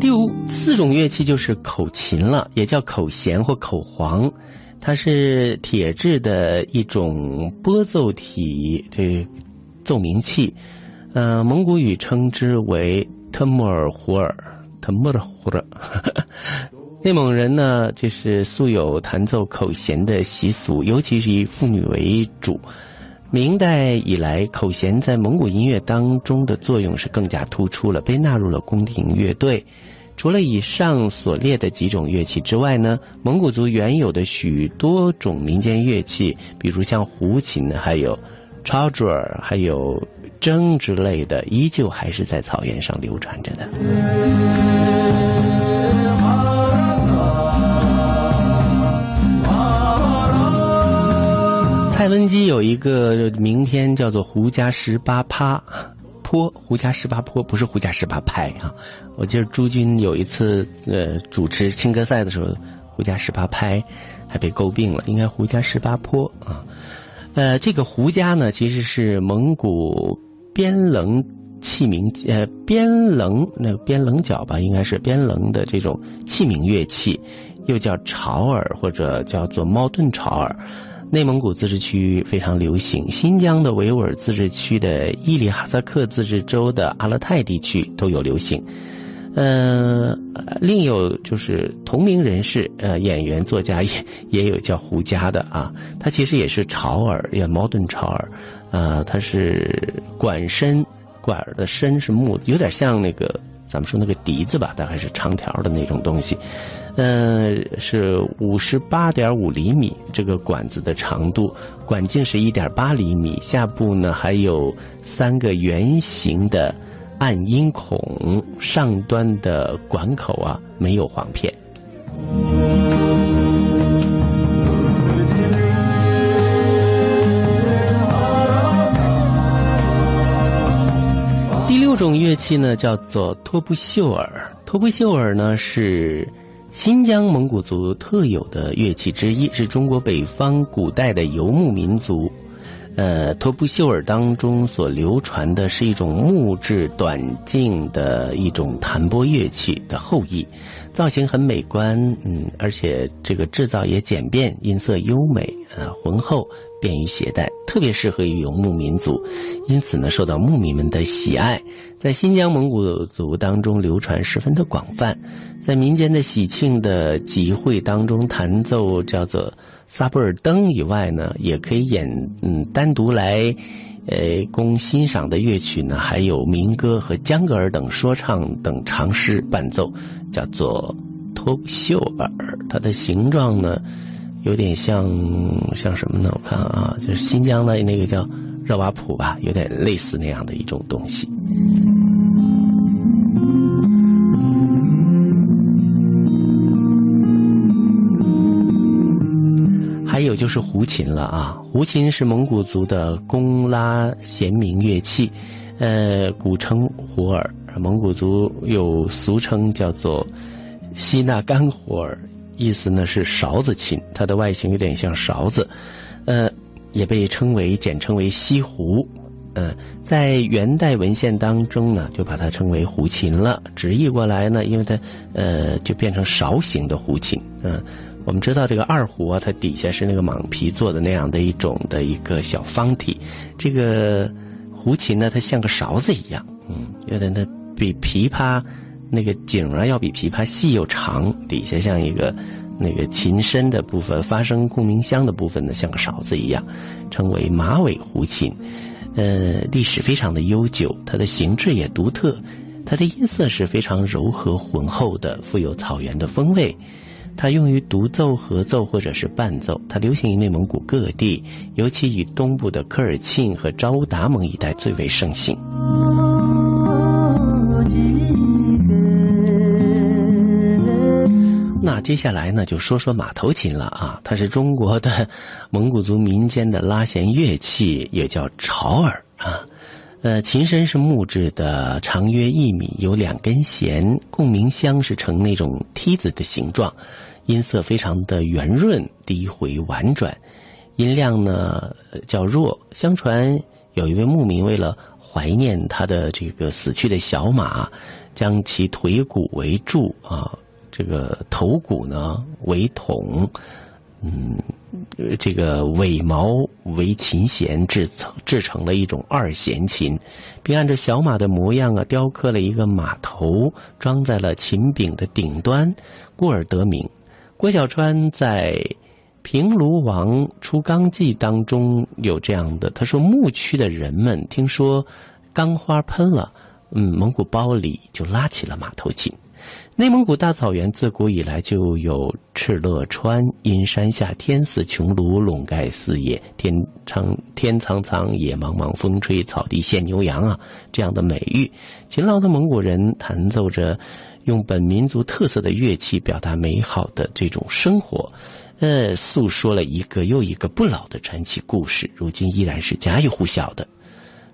第五四种乐器就是口琴了，也叫口弦或口簧。它是铁制的一种拨奏体，这奏鸣器，呃，蒙古语称之为特木尔胡尔，特木尔胡尔。内蒙人呢，就是素有弹奏口弦的习俗，尤其是以妇女为主。明代以来，口弦在蒙古音乐当中的作用是更加突出了，被纳入了宫廷乐队。除了以上所列的几种乐器之外呢，蒙古族原有的许多种民间乐器，比如像胡琴，还有超卓尔，还有筝之类的，依旧还是在草原上流传着的。蔡文姬有一个名篇叫做《胡笳十八趴》。坡胡家十八坡不是胡家十八拍啊！我记得朱军有一次呃主持青歌赛的时候，胡家十八拍还被诟病了，应该胡家十八坡啊。呃，这个胡家呢，其实是蒙古边棱器皿呃边棱那个边棱角吧，应该是边棱的这种器皿乐器，又叫潮耳或者叫做猫盾潮耳。内蒙古自治区非常流行，新疆的维吾尔自治区的伊犁哈萨克自治州的阿勒泰地区都有流行。呃，另有就是同名人士，呃，演员作家也也有叫胡佳的啊，他其实也是潮耳，也矛盾潮耳，呃，他是管身，管的身是木，有点像那个咱们说那个笛子吧，大概是长条的那种东西，呃，是五十八点五厘米这个管子的长度，管径是一点八厘米，下部呢还有三个圆形的暗音孔，上端的管口啊没有簧片。第六种乐器呢，叫做托布秀尔。托布秀尔呢是新疆蒙古族特有的乐器之一，是中国北方古代的游牧民族。呃，托布秀尔当中所流传的是一种木质短径的一种弹拨乐器的后裔，造型很美观，嗯，而且这个制造也简便，音色优美，呃，浑厚，便于携带，特别适合于游牧民族，因此呢，受到牧民们的喜爱，在新疆蒙古族当中流传十分的广泛，在民间的喜庆的集会当中弹奏叫做。萨布尔登以外呢，也可以演嗯单独来，呃供欣赏的乐曲呢，还有民歌和江格尔等说唱等长诗伴奏，叫做托秀尔。它的形状呢，有点像像什么呢？我看啊，就是新疆的那个叫热瓦普吧，有点类似那样的一种东西。还有就是胡琴了啊！胡琴是蒙古族的弓拉弦鸣乐器，呃，古称胡尔。蒙古族有俗称叫做西纳干胡尔，意思呢是勺子琴。它的外形有点像勺子，呃，也被称为简称为西胡。呃，在元代文献当中呢，就把它称为胡琴了。直译过来呢，因为它呃就变成勺形的胡琴，嗯。我们知道这个二胡啊，它底下是那个蟒皮做的那样的一种的一个小方体。这个胡琴呢，它像个勺子一样，嗯，有点它比琵琶那个颈啊要比琵琶细又长，底下像一个那个琴身的部分，发声共鸣箱的部分呢像个勺子一样，称为马尾胡琴。呃，历史非常的悠久，它的形制也独特，它的音色是非常柔和浑厚的，富有草原的风味。它用于独奏、合奏或者是伴奏。它流行于内蒙古各地，尤其以东部的科尔沁和昭乌达盟一带最为盛行。那接下来呢，就说说马头琴了啊。它是中国的蒙古族民间的拉弦乐器，也叫潮耳啊。呃，琴身是木质的，长约一米，有两根弦，共鸣箱是呈那种梯子的形状。音色非常的圆润，低回婉转，音量呢较弱。相传有一位牧民为了怀念他的这个死去的小马，将其腿骨为柱啊，这个头骨呢为筒，嗯，这个尾毛为琴弦，制成制成了一种二弦琴，并按照小马的模样啊雕刻了一个马头，装在了琴柄的顶端，故而得名。郭小川在《平卢王出钢记》当中有这样的，他说：牧区的人们听说钢花喷了，嗯，蒙古包里就拉起了马头琴。内蒙古大草原自古以来就有敕勒川，阴山下天似穹庐，笼盖四野，天苍天苍苍，野茫茫，风吹草低见牛羊啊这样的美誉。勤劳的蒙古人弹奏着。用本民族特色的乐器表达美好的这种生活，呃，诉说了一个又一个不老的传奇故事，如今依然是家喻户晓的。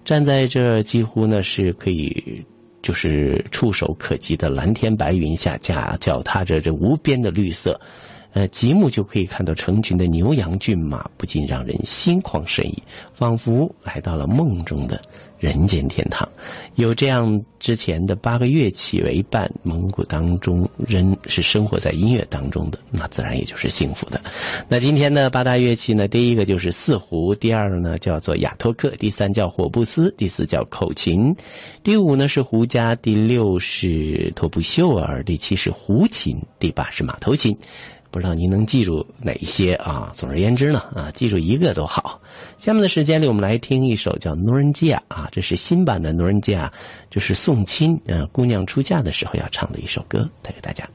站在这几乎呢是可以，就是触手可及的蓝天白云下，驾脚踏着这无边的绿色。呃，极目就可以看到成群的牛羊骏马，不禁让人心旷神怡，仿佛来到了梦中的人间天堂。有这样之前的八个乐器为伴，蒙古当中人是生活在音乐当中的，那自然也就是幸福的。那今天的八大乐器呢？第一个就是四胡，第二呢叫做雅托克，第三叫火布斯，第四叫口琴，第五呢是胡笳，第六是托布秀尔，第七是胡琴，第八是马头琴。不知道您能记住哪一些啊？总而言之呢，啊，记住一个都好。下面的时间里，我们来听一首叫《诺人基亚》啊，这是新版的《诺人基亚》，就是送亲，呃，姑娘出嫁的时候要唱的一首歌，带给大家。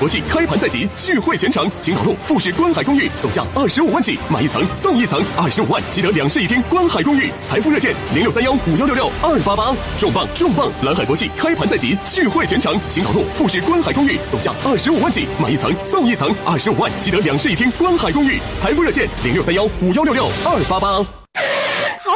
国际开盘在即，聚会全场，请考路富士观海公寓，总价二十五万起，买一层送一层，二十五万即得两室一厅观海公寓。财富热线零六三幺五幺六六二八八。重磅重磅！蓝海国际开盘在即，聚会全场，请考路富士观海公寓，总价二十五万起，买一层送一层，二十五万即得两室一厅观海公寓。财富热线零六三幺五幺六六二八八。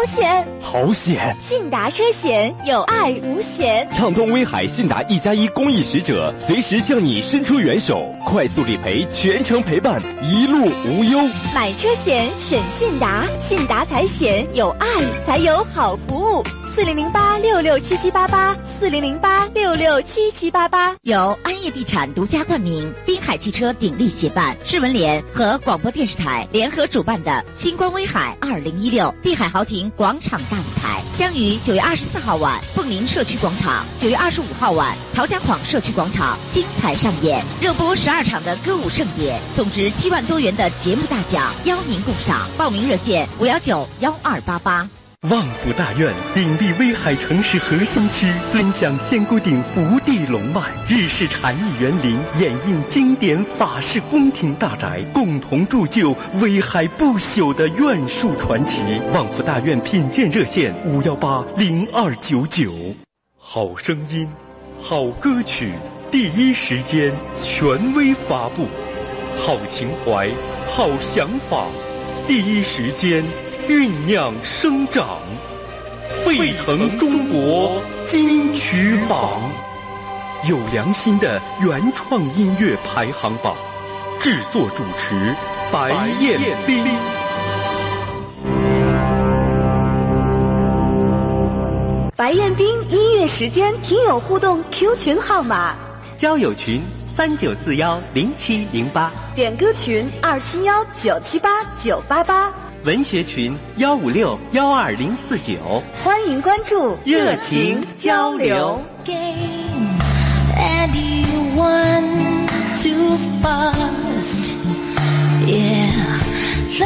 好险！
好险！
信达车险，有爱无险。
畅通威海信达一加一公益使者，随时向你伸出援手，快速理赔，全程陪伴，一路无忧。
买车险选信达，信达财险，有爱才有好服务。四零零八六六七七八八，四零零八六六七七八八。
由安业地产独家冠名，滨海汽车鼎力协办，市文联和广播电视台联合主办的“星光威海二零一六”碧海豪庭广场大舞台，将于九月二十四号晚凤林社区广场，九月二十五号晚陶家坊社区广场精彩上演，热播十二场的歌舞盛典，总值七万多元的节目大奖邀您共赏。报名热线五幺九幺二八八。
旺福大院鼎立威海城市核心区，尊享仙姑顶福地龙脉，日式禅意园林掩映经典法式宫廷大宅，共同铸就威海不朽的院树传奇。旺福大院品鉴热线五幺八零二九九。好声音，好歌曲，第一时间权威发布；好情怀，好想法，第一时间。酝酿生长，沸腾中国金曲榜，有良心的原创音乐排行榜，制作主持白彦斌。
白彦斌音乐时间听友互动 Q 群号码：
交友群三九四幺零七零八，
点歌群二七幺九七八九八八。
文学群幺五六幺二零四九，
欢迎关注，热情交流。
什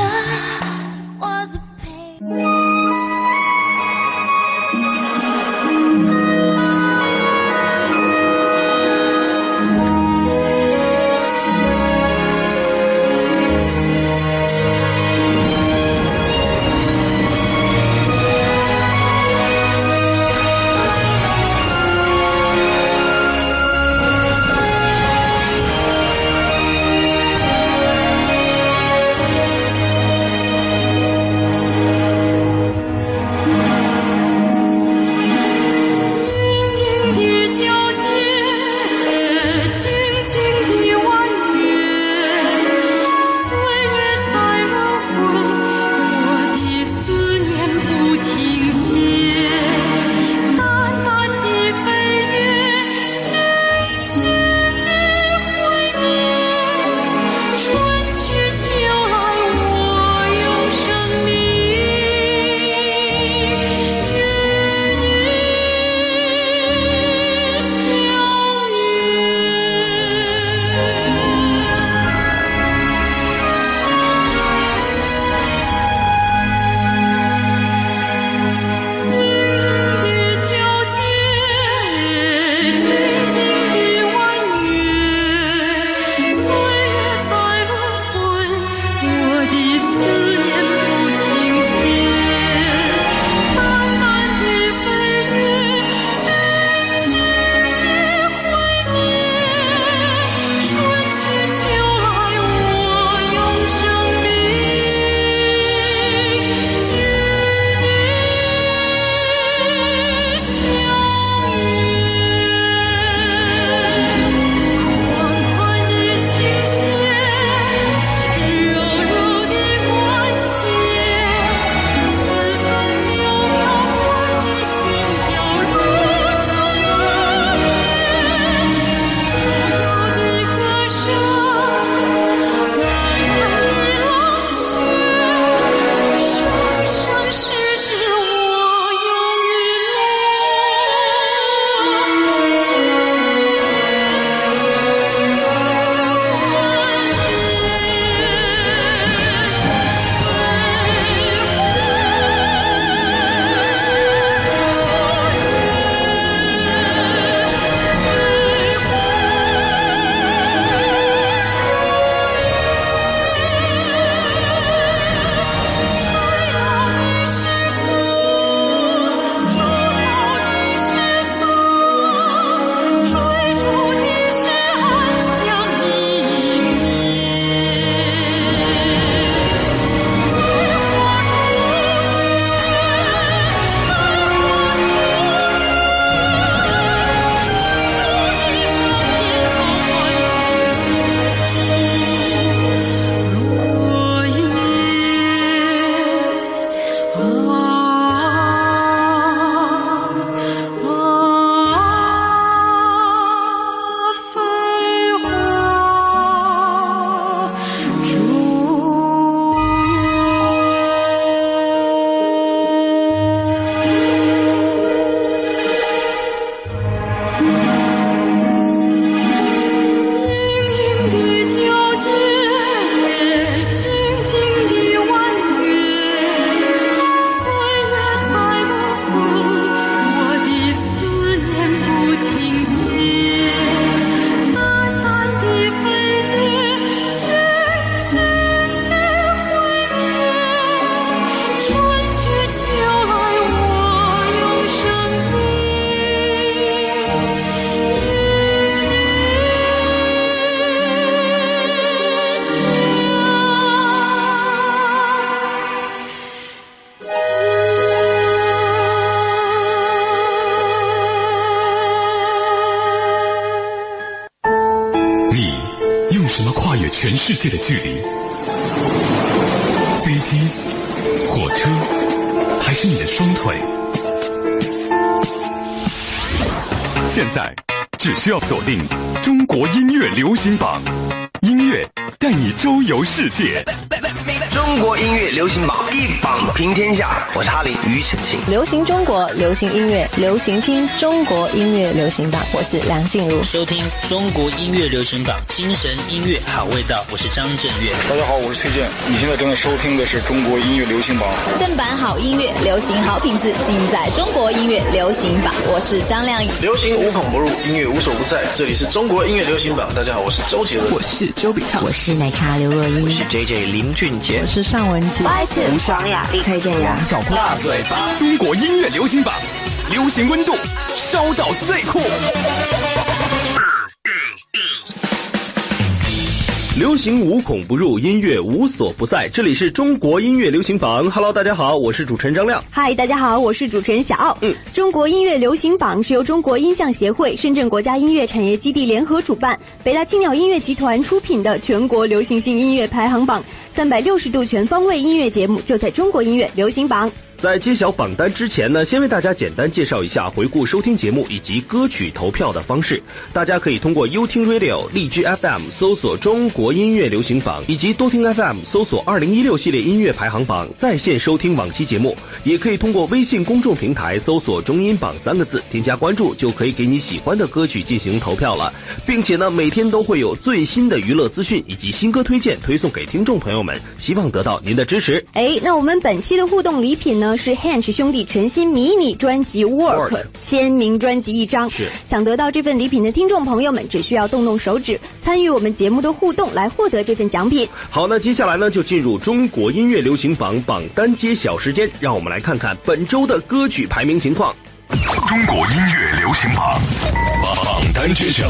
流行
中国流行
音乐，流行听中国音乐流行榜，我是梁静茹。
收听中国音乐流行榜，精神音乐好味道，我是张震岳。
大家好，我是崔健。你现在正在收听的是中国音乐流行榜。
正版好音乐，流行好品质，尽在中国音乐流行榜。我是张靓颖。
流行无孔不入，音乐无所不在，这里是中国音乐流行榜。大家好，我是周杰伦。
我是周笔畅。
我是奶茶刘若英。
我是 J J 林俊杰。
我是尚雯婕、
吴夏、
雅丽、蔡健雅、
小胖、大嘴巴。
中国音乐流行榜，流行温度烧到最酷。
流行无孔不入，音乐无所不在。这里是中国音乐流行榜。Hello，大家好，我是主持人张亮。
嗨，大家好，我是主持人小奥。
嗯，
中国音乐流行榜是由中国音像协会、深圳国家音乐产业基地联合主办，北大青鸟音乐集团出品的全国流行性音乐排行榜。三百六十度全方位音乐节目就在中国音乐流行榜。
在揭晓榜单之前呢，先为大家简单介绍一下回顾收听节目以及歌曲投票的方式。大家可以通过优听 Radio、荔枝 FM 搜索“中国音乐流行榜”，以及多听 FM 搜索“二零一六系列音乐排行榜”，在线收听往期节目。也可以通过微信公众平台搜索“中音榜”三个字，添加关注，就可以给你喜欢的歌曲进行投票了。并且呢，每天都会有最新的娱乐资讯以及新歌推荐推送给听众朋友们，希望得到您的支持。
哎，那我们本期的互动礼品呢？是 Hanch 兄弟全新迷你专辑《Work》签名专辑一张。
是
想得到这份礼品的听众朋友们，只需要动动手指参与我们节目的互动，来获得这份奖品。
好，那接下来呢，就进入中国音乐流行榜榜单揭晓时间，让我们来看看本周的歌曲排名情况。
中国音乐流行榜榜单揭晓。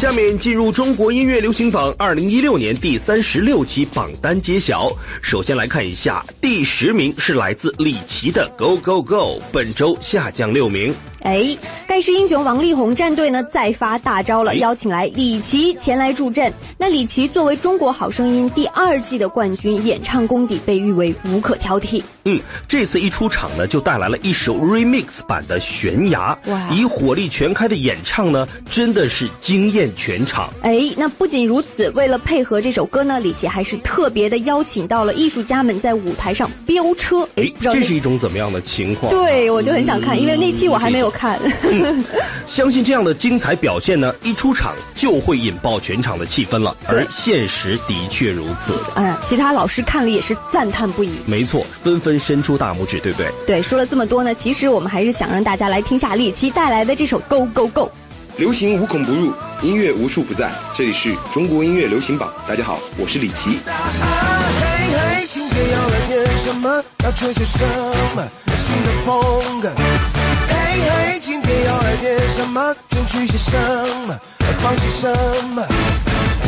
下面进入中国音乐流行榜二零一六年第三十六期榜单揭晓。首先来看一下，第十名是来自李琦的《Go Go Go》，本周下降六名。
哎，盖世英雄王力宏战队呢再发大招了，邀请来李琦前来助阵。那李琦作为《中国好声音》第二季的冠军，演唱功底被誉为无可挑剔。
嗯，这次一出场呢，就带来了一首 remix 版的《悬崖》，以火力全开的演唱呢，真的是惊艳全场。
哎，那不仅如此，为了配合这首歌呢，李琦还是特别的邀请到了艺术家们在舞台上飙车。
哎，这是一种怎么样的情况？
对，我就很想看，因为那期我还没有看。
嗯、相信这样的精彩表现呢，一出场就会引爆全场的气氛了。而现实的确如此。
嗯，其他老师看了也是赞叹不已。
没错，纷纷伸出大拇指，对不对？
对，说了这么多呢，其实我们还是想让大家来听下李琦带来的这首《Go Go Go》。
流行无孔不入，音乐无处不在。这里是中国音乐流行榜。大家好，我是李琦。
嘿嘿，今天要来点什么？要吹些什么新的风格？嘿嘿，今天要来点什么？争取些什么？放弃什么？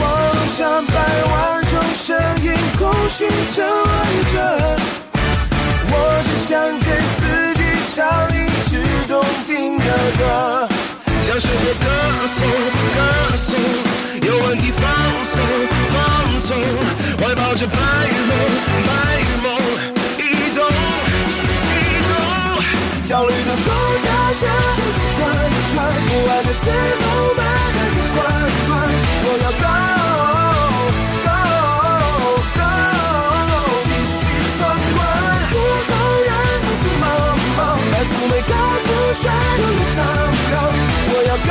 网络上百万种声音，空虚着问着。我只想给自己唱一支动听的歌。
将世界歌颂，歌颂，有问题放松，放松，怀抱着白梦，白梦，移动，移动。
焦虑的狗叫着，转，不安的自由慢慢的缓缓，我要 go go go，继续闯关，我要 go。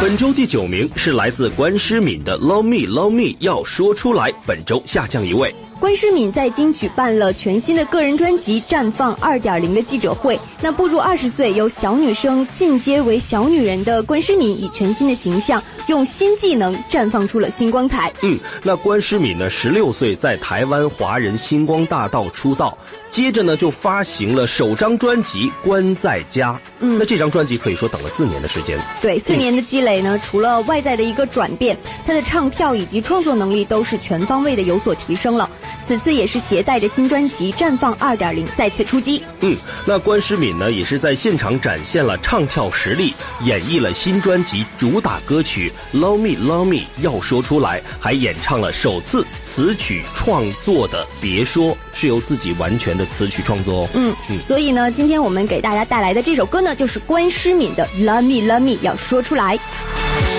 本周第九名是来自关诗敏的《Love Me Love Me》，要说出来，本周下降一位。
关诗敏在京举办了全新的个人专辑《绽放二点零》的记者会。那步入二十岁，由小女生进阶为小女人的关诗敏，以全新的形象，用新技能绽放出了新光彩。
嗯，那关诗敏呢，十六岁在台湾华人星光大道出道，接着呢就发行了首张专辑《关在家》。
嗯，
那这张专辑可以说等了四年的时间。
对，四年的积累呢，除了外在的一个转变，她的唱跳以及创作能力都是全方位的有所提升了。此次也是携带着新专辑《绽放二点零》再次出击。
嗯，那关诗敏呢，也是在现场展现了唱跳实力，演绎了新专辑主打歌曲《Love Me Love Me》，要说出来，还演唱了首次词曲创作的《别说》，是由自己完全的词曲创作哦。
嗯嗯，所以呢，今天我们给大家带来的这首歌呢，就是关诗敏的《Love Me Love Me》，要说出来。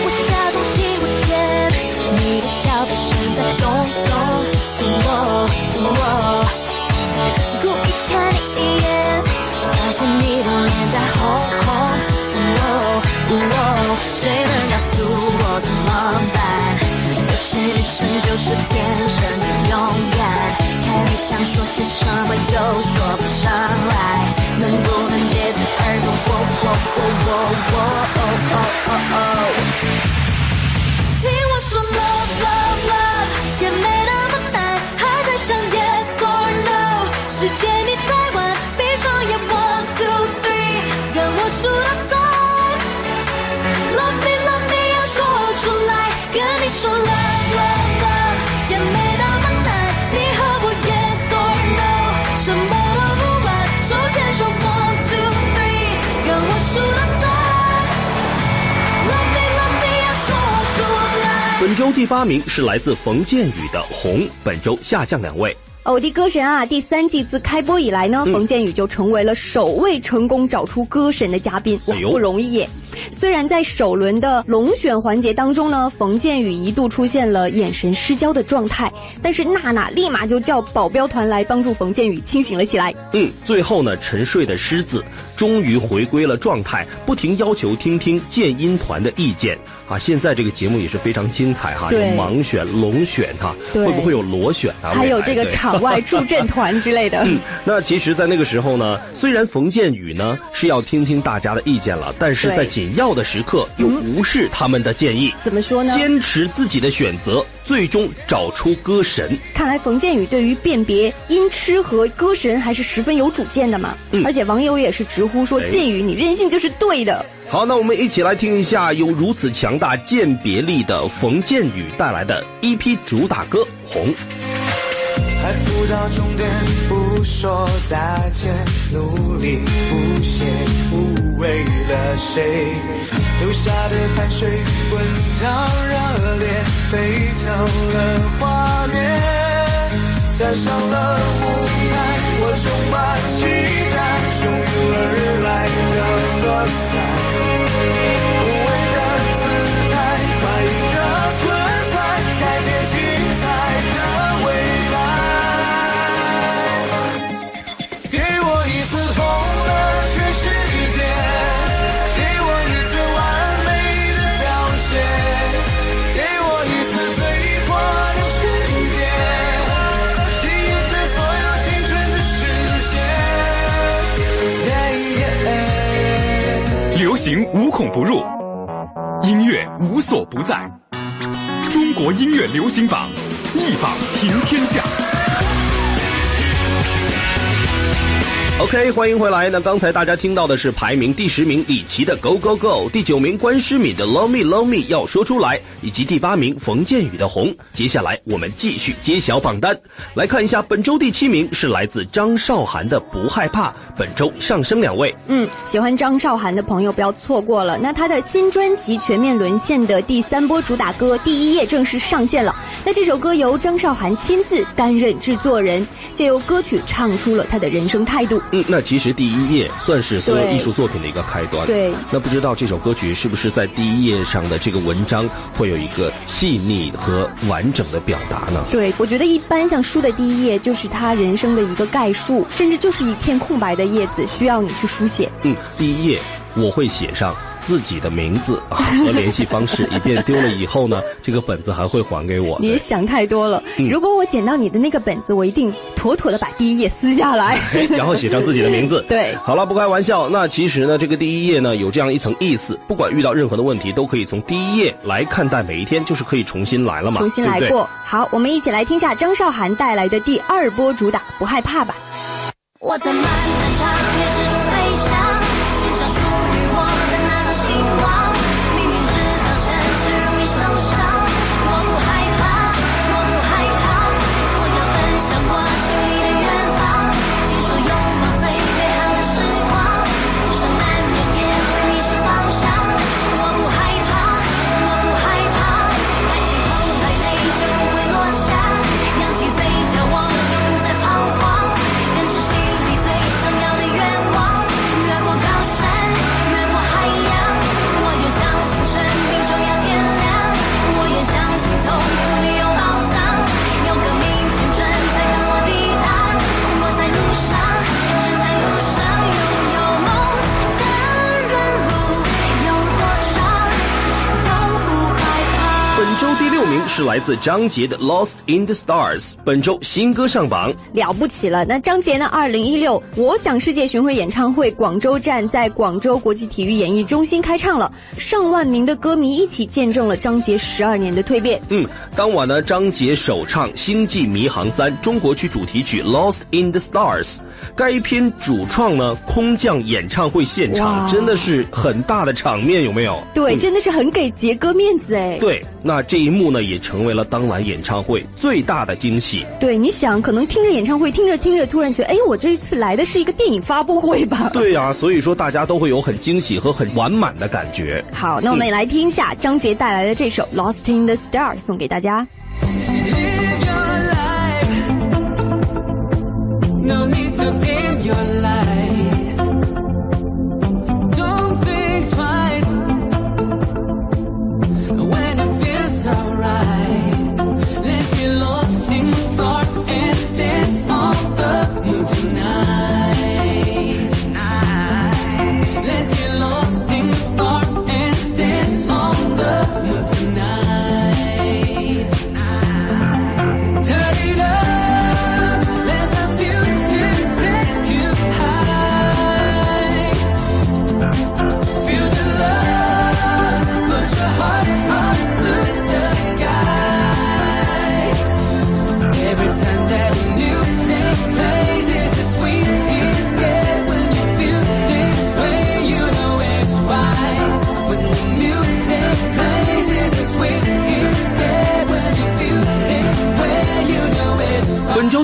我假装听不见你的脚步声在咚咚，谁能告诉我怎么办？有些女生就是天生的勇敢，开口想说些什么又说不上来，能不能借着耳朵？喔喔喔喔喔哦哦
周第八名是来自冯建宇的《红》，本周下降两位。
偶的歌神啊，第三季自开播以来呢，
嗯
冯建宇就成为了首位成功找出歌神的嘉宾，不容易耶。虽然在首轮的龙选环节当中呢，冯建宇一度出现了眼神失焦的状态，但是娜娜立马就叫保镖团来帮助冯建宇清醒了起来。
嗯，最后呢，沉睡的狮子终于回归了状态，不停要求听听建音团的意见啊。现在这个节目也是非常精彩哈，有盲选、龙选哈，
对
会不会有螺选啊？
还有这个场外助阵团之类的。
嗯，那其实，在那个时候呢，虽然冯建宇呢是要听听大家的意见了，但是在紧要的时刻又无视他们的建议，
怎么说呢？
坚持自己的选择，最终找出歌神。
看来冯建宇对于辨别音痴和歌神还是十分有主见的嘛。
嗯
而且网友也是直呼说：“
哎
建宇，你任性就是对的。
好，那我们一起来听一下有如此强大鉴别力的冯建宇带来的一批主打歌《红》。
还不到终点，不说再见，努力不懈，不为了谁，留下的汗水滚烫热烈，沸腾了画面，站上了舞台，我充满期待，汹涌而来的喝彩，无
孔不入，音乐无所不在。中国音乐流行榜，一榜平天下。
OK，欢迎回来。那刚才大家听到的是排名第十名李琦的《Go Go Go》，第九名关诗敏的《Love Me Love Me》要说出来，以及第八名冯建宇的《红》。接下来我们继续揭晓榜单，来看一下本周第七名是来自张韶涵的《不害怕》，本周上升两位。
嗯，喜欢张韶涵的朋友不要错过了。那她的新专辑《全面沦陷》的第三波主打歌《第一页》正式上线了。那这首歌由张韶涵亲自担任制作人，借由歌曲唱出了她的人生态度。
嗯，那其实第一页算是所有艺术作品的一个开端。
对
那不知道这首歌曲是不是在第一页上的这个文章会有一个细腻和完整的表达呢？
对，我觉得一般像书的第一页就是他人生的一个概述，甚至就是一片空白的叶子，需要你去书写。
嗯，第一页我会写上自己的名字啊和联系方式，以便丢了以后呢，这个本子还会还给我。
你想太多了。
嗯
如果我捡到你的那个本子，我一定妥妥的把第一页撕下来，
然后写上自己的名字。
对，
好了，不开玩笑。那其实呢，这个第一页呢有这样一层意思，不管遇到任何的问题，都可以从第一页来看待每一天，就是可以重新来了嘛，
重新来
对对
过。好，我们一起来听下张韶涵带来的第二波主打《不害怕》吧。
我在漫漫长夜之
是来自张杰的《Lost in the Stars》，本周新歌上榜，
了不起了。那张杰呢？二零一六我想世界巡回演唱会广州站在广州国际体育演艺中心开唱了，上万名的歌迷一起见证了张杰十二年的蜕变。
嗯，当晚呢，张杰首唱《星际迷航三》中国区主题曲《Lost in the Stars》，该片主创呢空降演唱会现场，真的是很大的场面，有没有？
对，嗯、真的是很给杰哥面子哎。
对，那这一幕呢也成为了当晚演唱会最大的惊喜。
对，你想，可能听着演唱会，听着听着，突然觉得，哎，我这一次来的是一个电影发布会吧？
对呀、啊，所以说大家都会有很惊喜和很完满的感觉。
好，那我们也来听一下张杰带来的这首《Lost in the Stars》，送给大家。
No need to dim your light.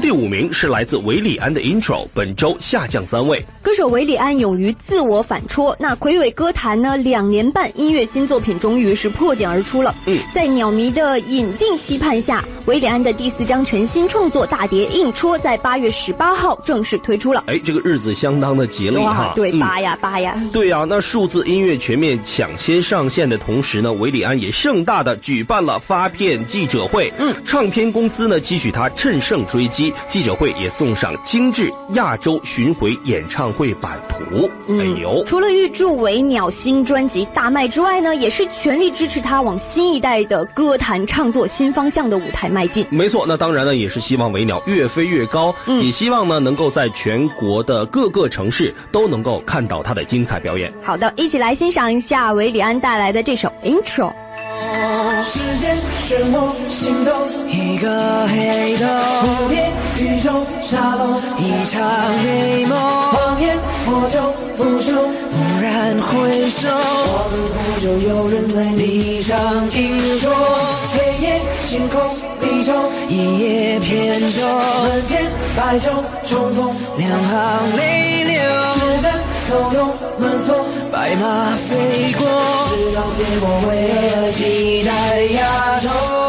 第五名是来自韦礼安的 Intro，本周下降三位。
歌手韦礼安勇于自我反戳，那魁伟歌坛呢两年半音乐新作品终于是破茧而出了。
嗯，
在鸟迷的引进期盼下，韦礼安的第四张全新创作大碟《硬戳》在八月十八号正式推出了。
哎，这个日子相当的吉利哈。
对，
嗯
八呀八呀。
对呀、那数字音乐全面抢先上线的同时呢，韦礼安也盛大的举办了发片记者会。
嗯，
唱片公司呢期许他趁胜追击，记者会也送上精致亚洲巡回演唱会版图。哎呦，
除了预祝维鸟新专辑大卖之外呢，也是全力支持他往新一代的歌坛唱作新方向的舞台迈进。
没错，那当然呢，也是希望维鸟越飞越高，
嗯
也希望呢能够在全国的各个城市都能够看到他的精彩表演。
好的，一起来欣赏一下韦礼安带来的这首 Intro。
时间漩涡，心动一个黑洞，蝴蝶宇宙沙漏，一场美梦，谎言破旧腐朽，蓦然回首，我们不久有人在地上硬说，黑夜星空离愁，一叶扁舟，门前白昼重逢，两行泪流，指针抖动门缝，白马飞过，知道结果为了期待
丫头。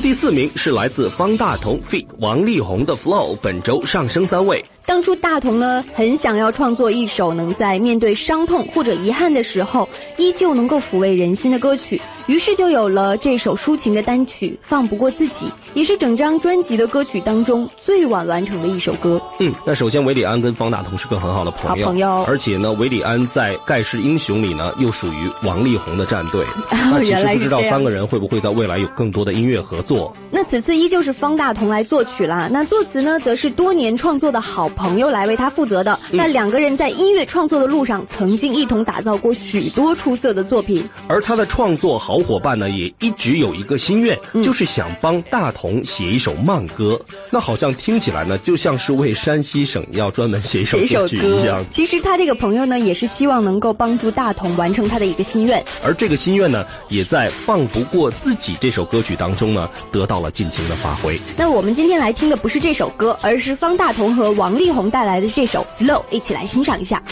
第四名是来自方大同 feat 王力宏的 Flow，本周上升三位。
当初大同呢，很想要创作一首能在面对伤痛或者遗憾的时候，依旧能够抚慰人心的歌曲，于是就有了这首抒情的单曲《放不过自己》，也是整张专辑的歌曲当中最晚完成的一首歌。
嗯，那首先韦礼安跟方大同是个很好的朋友，
好朋友
而且呢，韦礼安在《盖世英雄》里呢，又属于王力宏的战队。那其
原来是
实不知道三个人会不会在未来有更多的音乐合作？
那此次依旧是方大同来作曲啦，那作词呢，则是多年创作的好朋友来为他负责的。
嗯
那两个人在音乐创作的路上，曾经一同打造过许多出色的作品。
而他的创作好伙伴呢，也一直有一个心愿，
嗯
就是想帮大同写一首慢歌。那好像听起来呢，就像是为山西省要专门写一首
写一首
歌曲一样。。
其实他这个朋友呢，也是希望能够帮助大同完成他的一个心愿。
而这个心愿呢，也在《放不过自己》这首歌曲当中呢，得到了尽情的发挥。
那我们今天来听的不是这首歌，而是方大同和王力宏带来的这首《Flow》，一起来欣赏一下。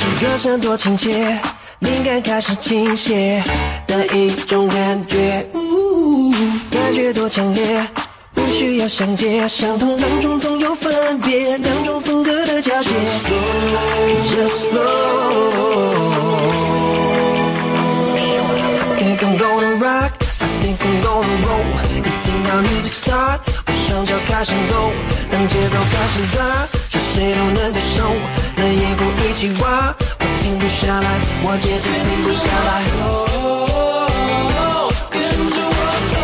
这歌声多亲切，
灵感开始倾泻的一种感觉，呜感觉多强烈，不需要详解，相同当中总有分别，两种风格的交界，Just flow。I think I'm gonna rock, I think I'm gonna roll。一听到 music start，我双脚开始抖，当节奏开始抓，谁都能感受。那衣服一起挖，我停不下来，我节奏停不下来。哦，跟着我走，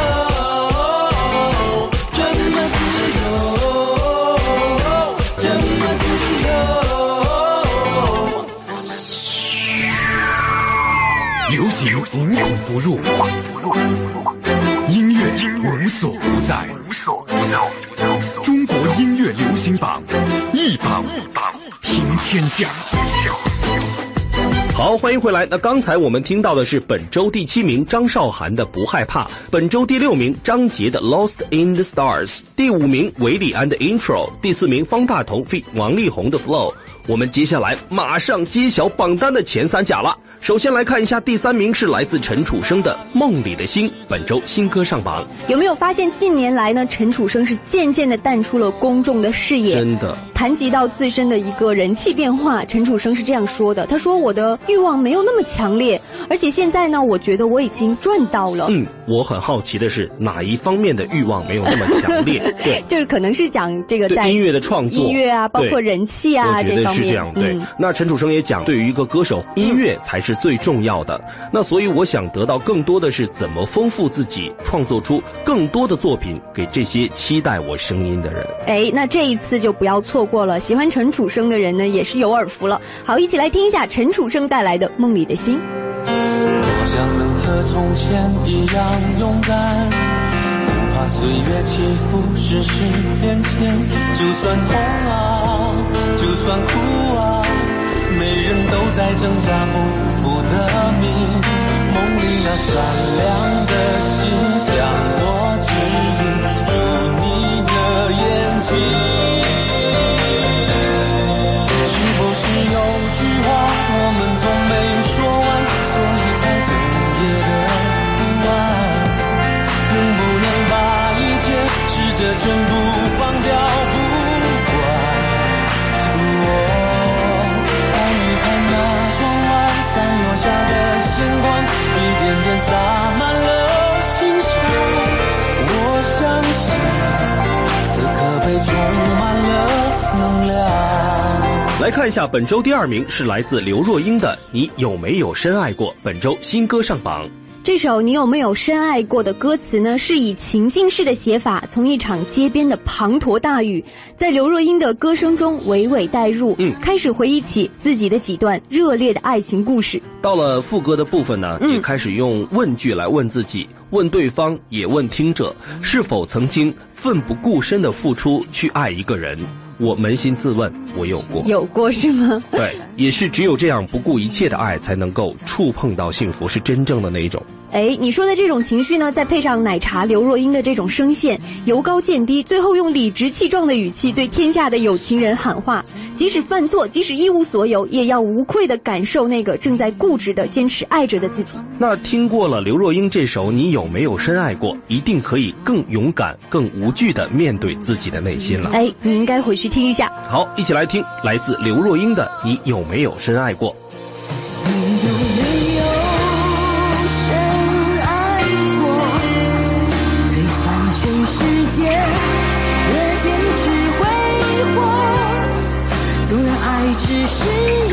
这么自由，这么自由。
流行无孔不入，音乐。无所不在。中音乐流行榜一榜平天下。
好，欢迎回来。那刚才我们听到的是本周第七名张韶涵的《不害怕》，本周第六名张杰的《Lost in the Stars》，第五名韦礼安的《Intro》，第四名方大同费王力宏的《Flow》。我们接下来马上揭晓榜单的前三甲了。首先来看一下，第三名是来自陈楚生的《梦里的星》，本周新歌上榜。
有没有发现近年来呢，陈楚生是渐渐的淡出了公众的视野？
真的。
谈及到自身的一个人气变化，陈楚生是这样说的：“他说我的欲望没有那么强烈，而且现在呢，我觉得我已经赚到了。”
嗯，我很好奇的是哪一方面的欲望没有那么强烈？对，
就是可能是讲这个在
音乐的创作、
音乐啊，包括人气啊这方面。
是这样，对。
嗯、
那陈楚生也讲，对于一个歌手，音乐才是最重要的。那所以我想得到更多的是怎么丰富自己，创作出更多的作品给这些期待我声音的人。
哎，那这一次就不要错过了。喜欢陈楚生的人呢，也是有耳福了。好，一起来听一下陈楚生带来的《梦里的心》。
我想能和从前一样勇敢，不怕岁月起伏，世事变迁。就算痛啊，就算哭啊，每人都在挣扎不服的命。梦里要闪亮的星，将我指引如你的眼睛。是不是有句话我们从没说完，所以才整夜的不安？能不能把一切试着全部
来看一下本周第二名是来自刘若英的《你有没有深爱过》，本周新歌上榜。
这首《你有没有深爱过》的歌词呢，是以情境式的写法，从一场街边的滂沱大雨，在刘若英的歌声中娓娓带入，
嗯，
开始回忆起自己的几段热烈的爱情故事。
到了副歌的部分呢，
嗯
也开始用问句来问自己，问对方，也问听者，是否曾经奋不顾身的付出去爱一个人？我扪心自问，我有过，
有过是吗？
对，也是只有这样不顾一切的爱，才能够触碰到幸福，是真正的那一种。
哎，你说的这种情绪呢，再配上奶茶刘若英的这种声线，由高见低，最后用理直气壮的语气对天下的有情人喊话：即使犯错，即使一无所有，也要无愧的感受那个正在固执的坚持爱着的自己。
那听过了刘若英这首《你有没有深爱过》，一定可以更勇敢、更无惧的面对自己的内心了。
哎，你应该回去听一下。
好，一起来听来自刘若英的《你有没有深爱过》。
是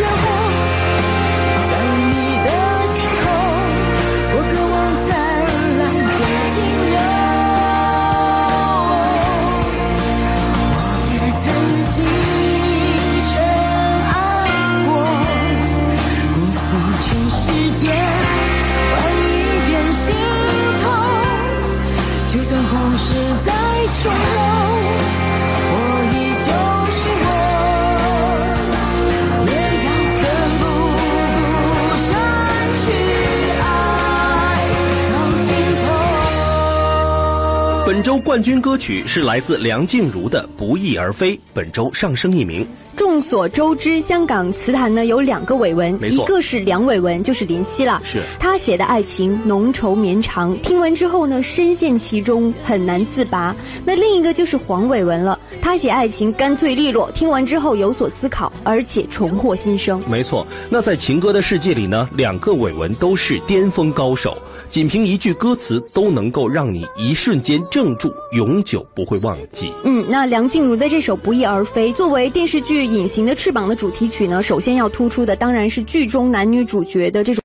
本周冠军歌曲是来自梁静茹的《不翼而飞》，本周上升一名。
众所周知，香港词坛呢有两个伟文，一个是梁伟文，就是林夕了。
是
他写的爱情浓稠绵长，听完之后呢，深陷其中很难自拔。那另一个就是黄伟文了，他写爱情干脆利落，听完之后有所思考，而且重获新生。
没错，那在情歌的世界里呢，两个伟文都是巅峰高手，仅凭一句歌词都能够让你一瞬间住，永久不会忘记。
嗯，那梁静茹的这首《不翼而飞》作为电视剧《隐形的翅膀》的主题曲呢，首先要突出的当然是剧中男女主角的这种。